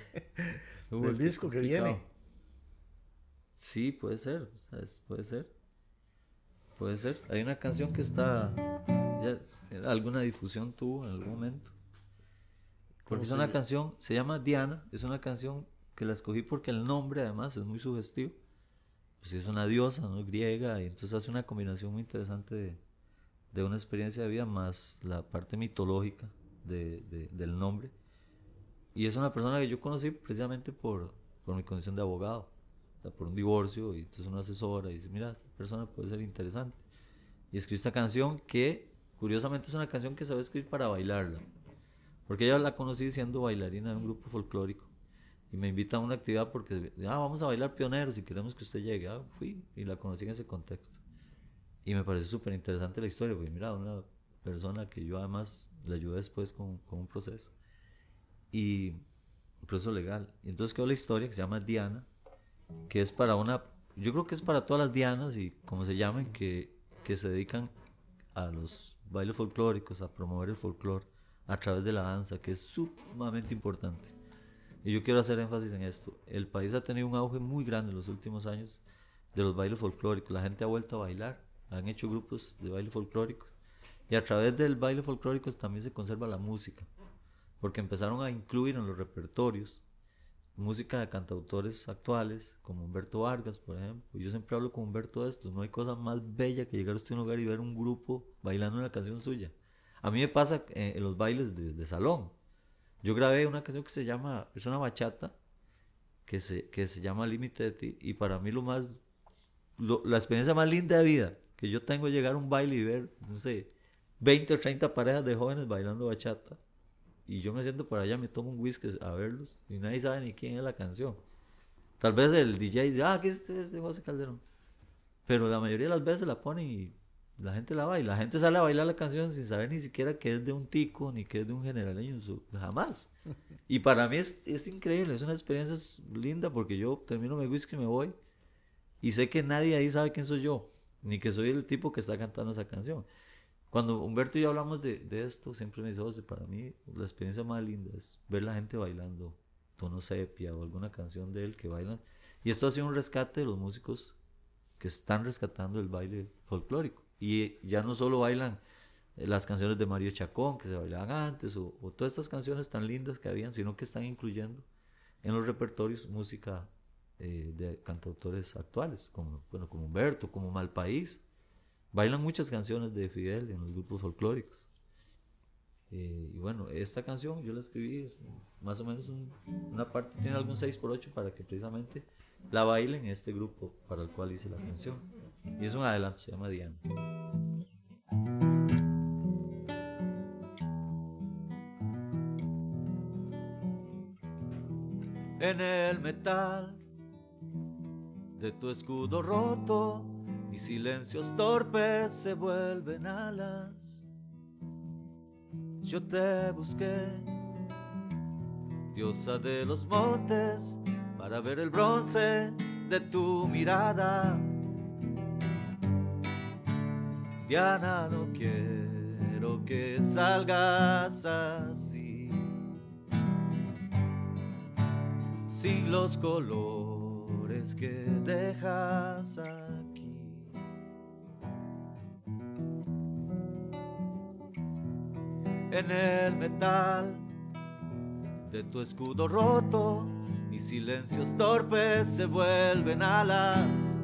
(laughs) del disco que viene. Sí, puede ser, puede ser. Puede ser. Hay una canción que está, alguna difusión tuvo en algún momento. Porque es una canción, se llama Diana, es una canción que la escogí porque el nombre además es muy sugestivo. Pues es una diosa, ¿no? Griega, y entonces hace una combinación muy interesante de, de una experiencia de vida más la parte mitológica de, del nombre. Y es una persona que yo conocí precisamente por, por mi condición de abogado, por un divorcio, y entonces una asesora y dice, mira, esta persona puede ser interesante. Y escribí esta canción que, curiosamente, es una canción que a escribir para bailarla. Porque ella la conocí siendo bailarina de un grupo folclórico y me invita a una actividad porque, ah, vamos a bailar pioneros y queremos que usted llegue. Ah, fui y la conocí en ese contexto. Y me parece súper interesante la historia, porque mira, una persona que yo además le ayudé después con, con, un proceso. Y un proceso legal. Y entonces quedó la historia que se llama Diana, que es para una, yo creo que es para todas las Dianas y como se llamen, que, que se dedican a los bailes folclóricos, a promover el folclore a través de la danza, que es sumamente importante. Y yo quiero hacer énfasis en esto. El país ha tenido un auge muy grande en los últimos años de los bailes folclóricos. La gente ha vuelto a bailar. Han hecho grupos de baile folclóricos. Y a través del baile folclórico también se conserva la música. Porque empezaron a incluir en los repertorios música de cantautores actuales, como Humberto Vargas, por ejemplo. Yo siempre hablo con Humberto de esto. No hay cosa más bella que llegar a usted a un lugar y ver un grupo bailando una canción suya. A mí me pasa eh, en los bailes de salón. Yo grabé una canción que se llama, es una bachata, que se, que se llama Límite de ti, y para mí lo más, la experiencia más linda de vida que yo tengo es llegar a un baile y ver, no sé, 20 o 30 parejas de jóvenes bailando bachata, y yo me siento por allá, me tomo un whisky a verlos, y nadie sabe ni quién es la canción. Tal vez el DJ dice, ah, ¿qué es este, este José Calderón? Pero la mayoría de las veces la pone y la gente la baila. La gente sale a bailar la canción sin saber ni siquiera que es de un tico ni que es de un generaleño. Jamás. (laughs) Y para mí es, es increíble, es una experiencia linda porque yo termino mi whisky y me voy y sé que nadie ahí sabe quién soy yo, ni que soy el tipo que está cantando esa canción. Cuando Humberto y yo hablamos de, de esto, siempre me dice, para mí la experiencia más linda es ver la gente bailando tono sepia o alguna canción de él que bailan. Y esto ha sido un rescate de los músicos que están rescatando el baile folclórico. Y ya no solo bailan las canciones de Mario Chacón que se bailaban antes o, todas estas canciones tan lindas que habían, sino que están incluyendo en los repertorios música eh, de cantautores actuales, como, bueno, como Humberto, como Malpaís. Bailan muchas canciones de Fidel en los grupos folclóricos. Eh, y bueno, esta canción yo la escribí más o menos una parte, tiene algún 6 por 8 para que precisamente la bailen en este grupo para el cual hice la canción. Y es un adelanto, se llama Diana. En el metal de tu escudo roto, silencios torpes se vuelven alas. Yo te busqué, diosa de los montes, para ver el bronce de tu mirada Diana, no quiero que salgas así, sin los colores que dejas. En el metal de tu escudo roto, mis silencios torpes se vuelven alas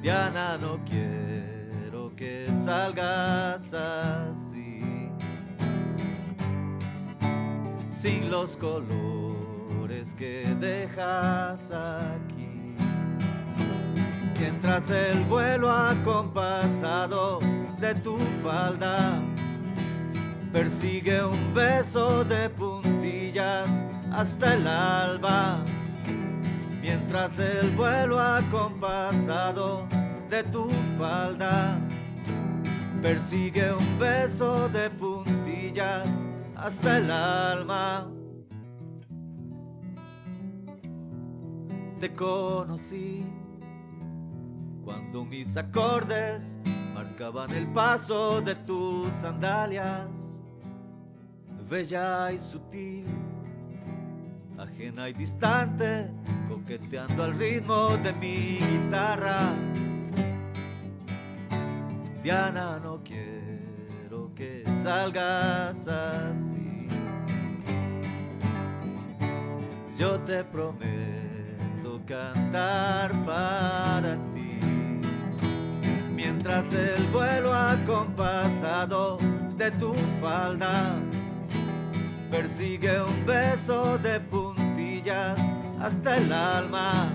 Diana, no quiero que salgas así, sin los colores que dejas aquí. mientras el vuelo acompasado de tu falda. Persigue un beso de puntillas hasta el alba, mientras el vuelo acompasado de tu falda. Persigue un beso de puntillas hasta el alma. Te conocí cuando mis acordes marcaban el paso de tus sandalias, bella y sutil, ajena y distante, coqueteando al ritmo de mi guitarra. Diana, no quiero que salgas así. Yo te prometo cantar para ti. Mientras el vuelo acompasado de tu falda persigue un beso de puntillas hasta el alma.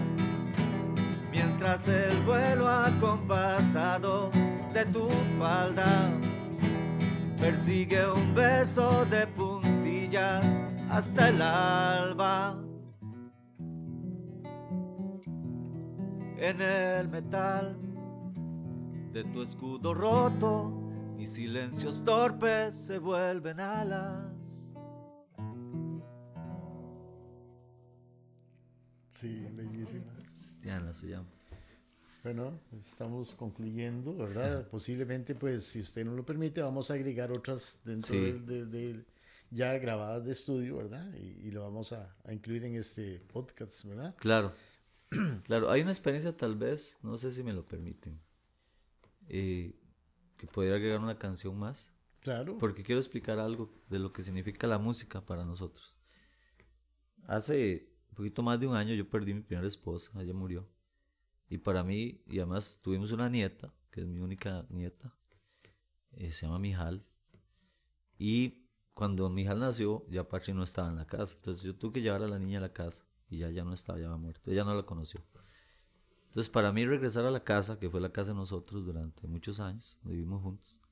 Mientras el vuelo acompasado de tu falda. Persigue un beso de puntillas hasta el alba. En el metal de tu escudo roto, mis silencios torpes se vuelven alas. Sí, bellísima. Diana se llama. Bueno, estamos concluyendo, ¿verdad? (laughs) Posiblemente, pues, si usted no lo permite, vamos a agregar otras dentro de, ya grabadas de estudio, ¿verdad? Y, lo vamos a, incluir en este podcast, ¿verdad? Claro, (clears throat) claro. Hay una experiencia tal vez, no sé si me lo permiten, eh, que podría agregar una canción más. Claro. Porque quiero explicar algo de lo que significa la música para nosotros. Hace un poquito más de un año yo perdí mi primera esposa, ella murió. Y para mí, y además tuvimos una nieta, que es mi única nieta, eh, se llama Mijal. Y cuando Mijal nació, ya Pachi no estaba en la casa. Entonces yo tuve que llevar a la niña a la casa y ya, ya no estaba, ya había muerto. Ella no la conoció. Entonces para mí regresar a la casa, que fue la casa de nosotros durante muchos años, vivimos juntos,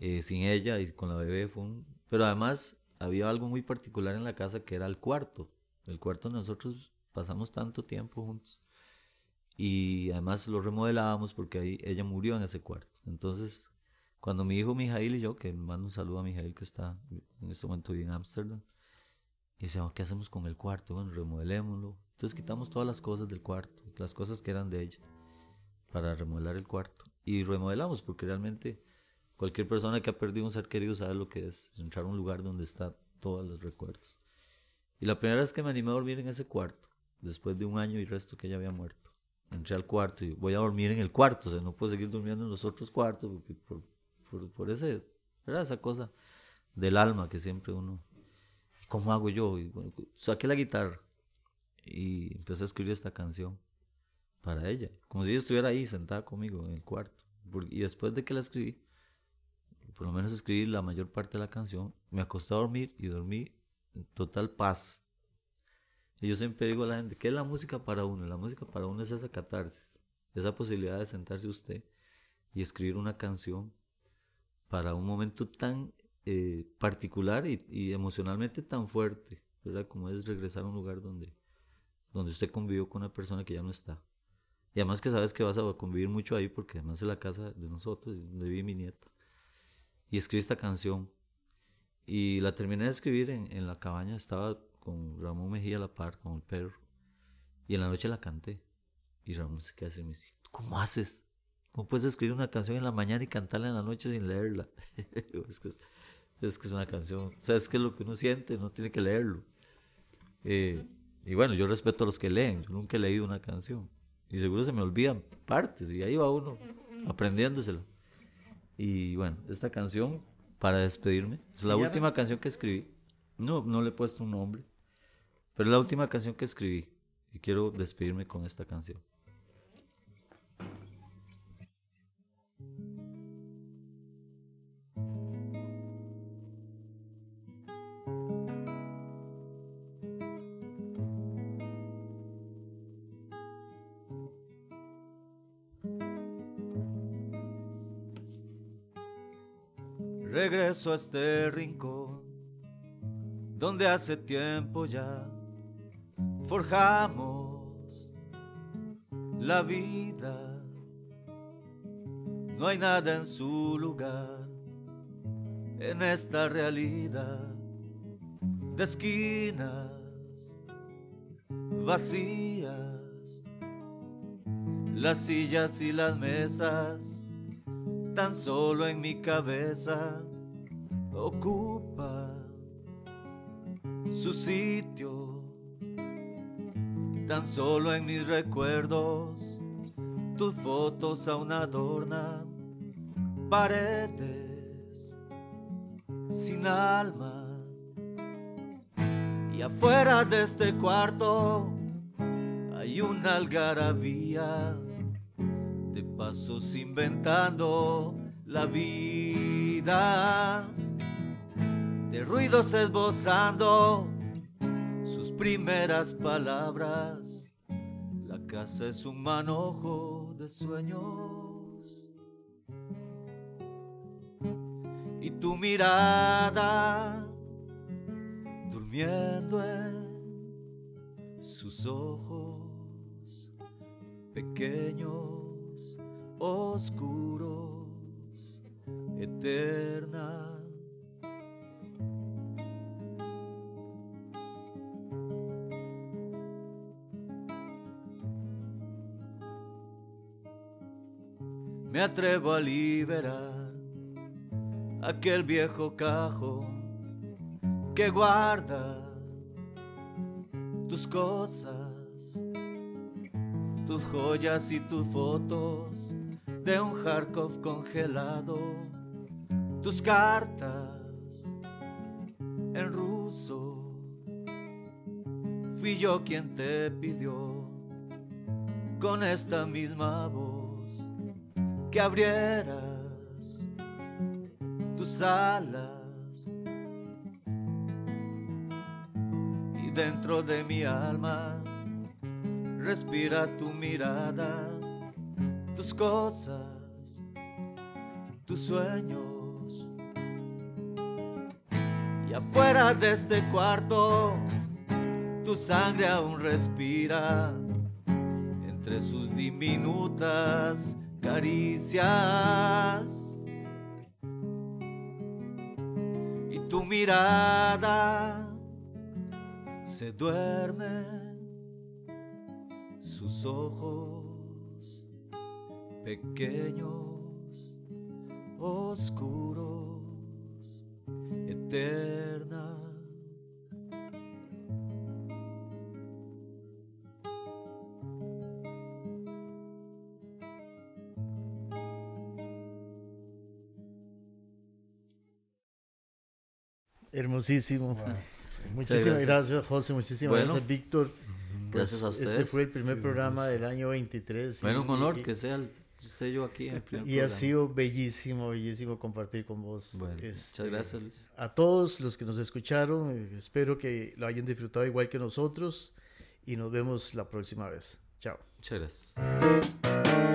eh, sin ella y con la bebé fue un... Pero además había algo muy particular en la casa que era el cuarto. El cuarto nosotros pasamos tanto tiempo juntos y además lo remodelábamos porque ahí ella murió en ese cuarto. Entonces, cuando mi hijo Mijail y yo, que mando un saludo a Mijail que está en este momento en Ámsterdam, y decíamos, ¿qué hacemos con el cuarto? Bueno, remodelémoslo. Entonces quitamos todas las cosas del cuarto, las cosas que eran de ella, para remodelar el cuarto. Y remodelamos porque realmente cualquier persona que ha perdido un ser querido sabe lo que es entrar a un lugar donde está todos los recuerdos. Y la primera vez que me animé a dormir en ese cuarto, después de un año y resto que ella había muerto, entré al cuarto y voy a dormir en el cuarto, o sea, no puedo seguir durmiendo en los otros cuartos porque por, por, por ese, esa cosa del alma que siempre uno, ¿cómo hago yo? Saqué la guitarra y empecé a escribir esta canción para ella, como si ella estuviera ahí sentada conmigo en el cuarto. Y después de que la escribí, por lo menos escribí la mayor parte de la canción, me acosté a dormir y dormí en total paz y yo siempre digo a la gente, ¿qué es la música para uno? La música para uno es esa catarsis, esa posibilidad de sentarse usted y escribir una canción para un momento tan eh, particular y, emocionalmente tan fuerte, ¿verdad? Como es regresar a un lugar donde, donde usted convivió con una persona que ya no está. Y además que sabes que vas a convivir mucho ahí porque además es la casa de nosotros, donde vive mi nieta. Y escribí esta canción. Y la terminé de escribir en, en la cabaña, estaba con Ramón Mejía a la par, con el perro. Y en la noche la canté. Y Ramón se queda así y me dice, ¿cómo haces? ¿Cómo puedes escribir una canción en la mañana y cantarla en la noche sin leerla? (laughs) es, que es, que es, una canción, o sea, es que es lo que uno siente, no tiene que leerlo. Eh, y bueno, yo respeto a los que leen, yo nunca he leído una canción. Y seguro se me olvidan partes, y ahí va uno aprendiéndoselo. Y bueno, esta canción, para despedirme, es la última canción que escribí. No, no le he puesto un nombre. Pero es la última canción que escribí y quiero despedirme con esta canción. Regreso a este rincón donde hace tiempo ya forjamos la vida. No hay nada en su lugar en esta realidad de esquinas vacías, las sillas y las mesas tan solo en mi cabeza ocupa su sitio. Tan solo en mis recuerdos, tus fotos aún adornan paredes sin alma. Y afuera de este cuarto hay una algarabía de pasos inventando la vida de ruidos esbozando sus primeras palabras. La casa es un manojo de sueños. Y tu mirada durmiendo en sus ojos pequeños, oscuros, eterna me atrevo a liberar aquel viejo cajón que guarda tus cosas, tus joyas y tus fotos de un Kharkov congelado, tus cartas en ruso. Fui yo quien te pidió con esta misma voz que abrieras tus alas y dentro de mi alma respira tu mirada, tus cosas, tus sueños. Y afuera de este cuarto, tu sangre aún respira entre sus diminutas caricias. Y tu mirada se duerme, sus ojos pequeños, oscuros, eternos Hermosísimo. (laughs) Muchísimas gracias. José. Muchísimas gracias, Víctor. Gracias a ustedes. Este fue el primer programa del año 23. Bueno, un honor que sea esté yo aquí. En el y ha sido bellísimo, bellísimo compartir con vos. Bueno, este, muchas gracias, Luis. A todos los que nos escucharon, espero que lo hayan disfrutado igual que nosotros y nos vemos la próxima vez. Chao. Muchas gracias.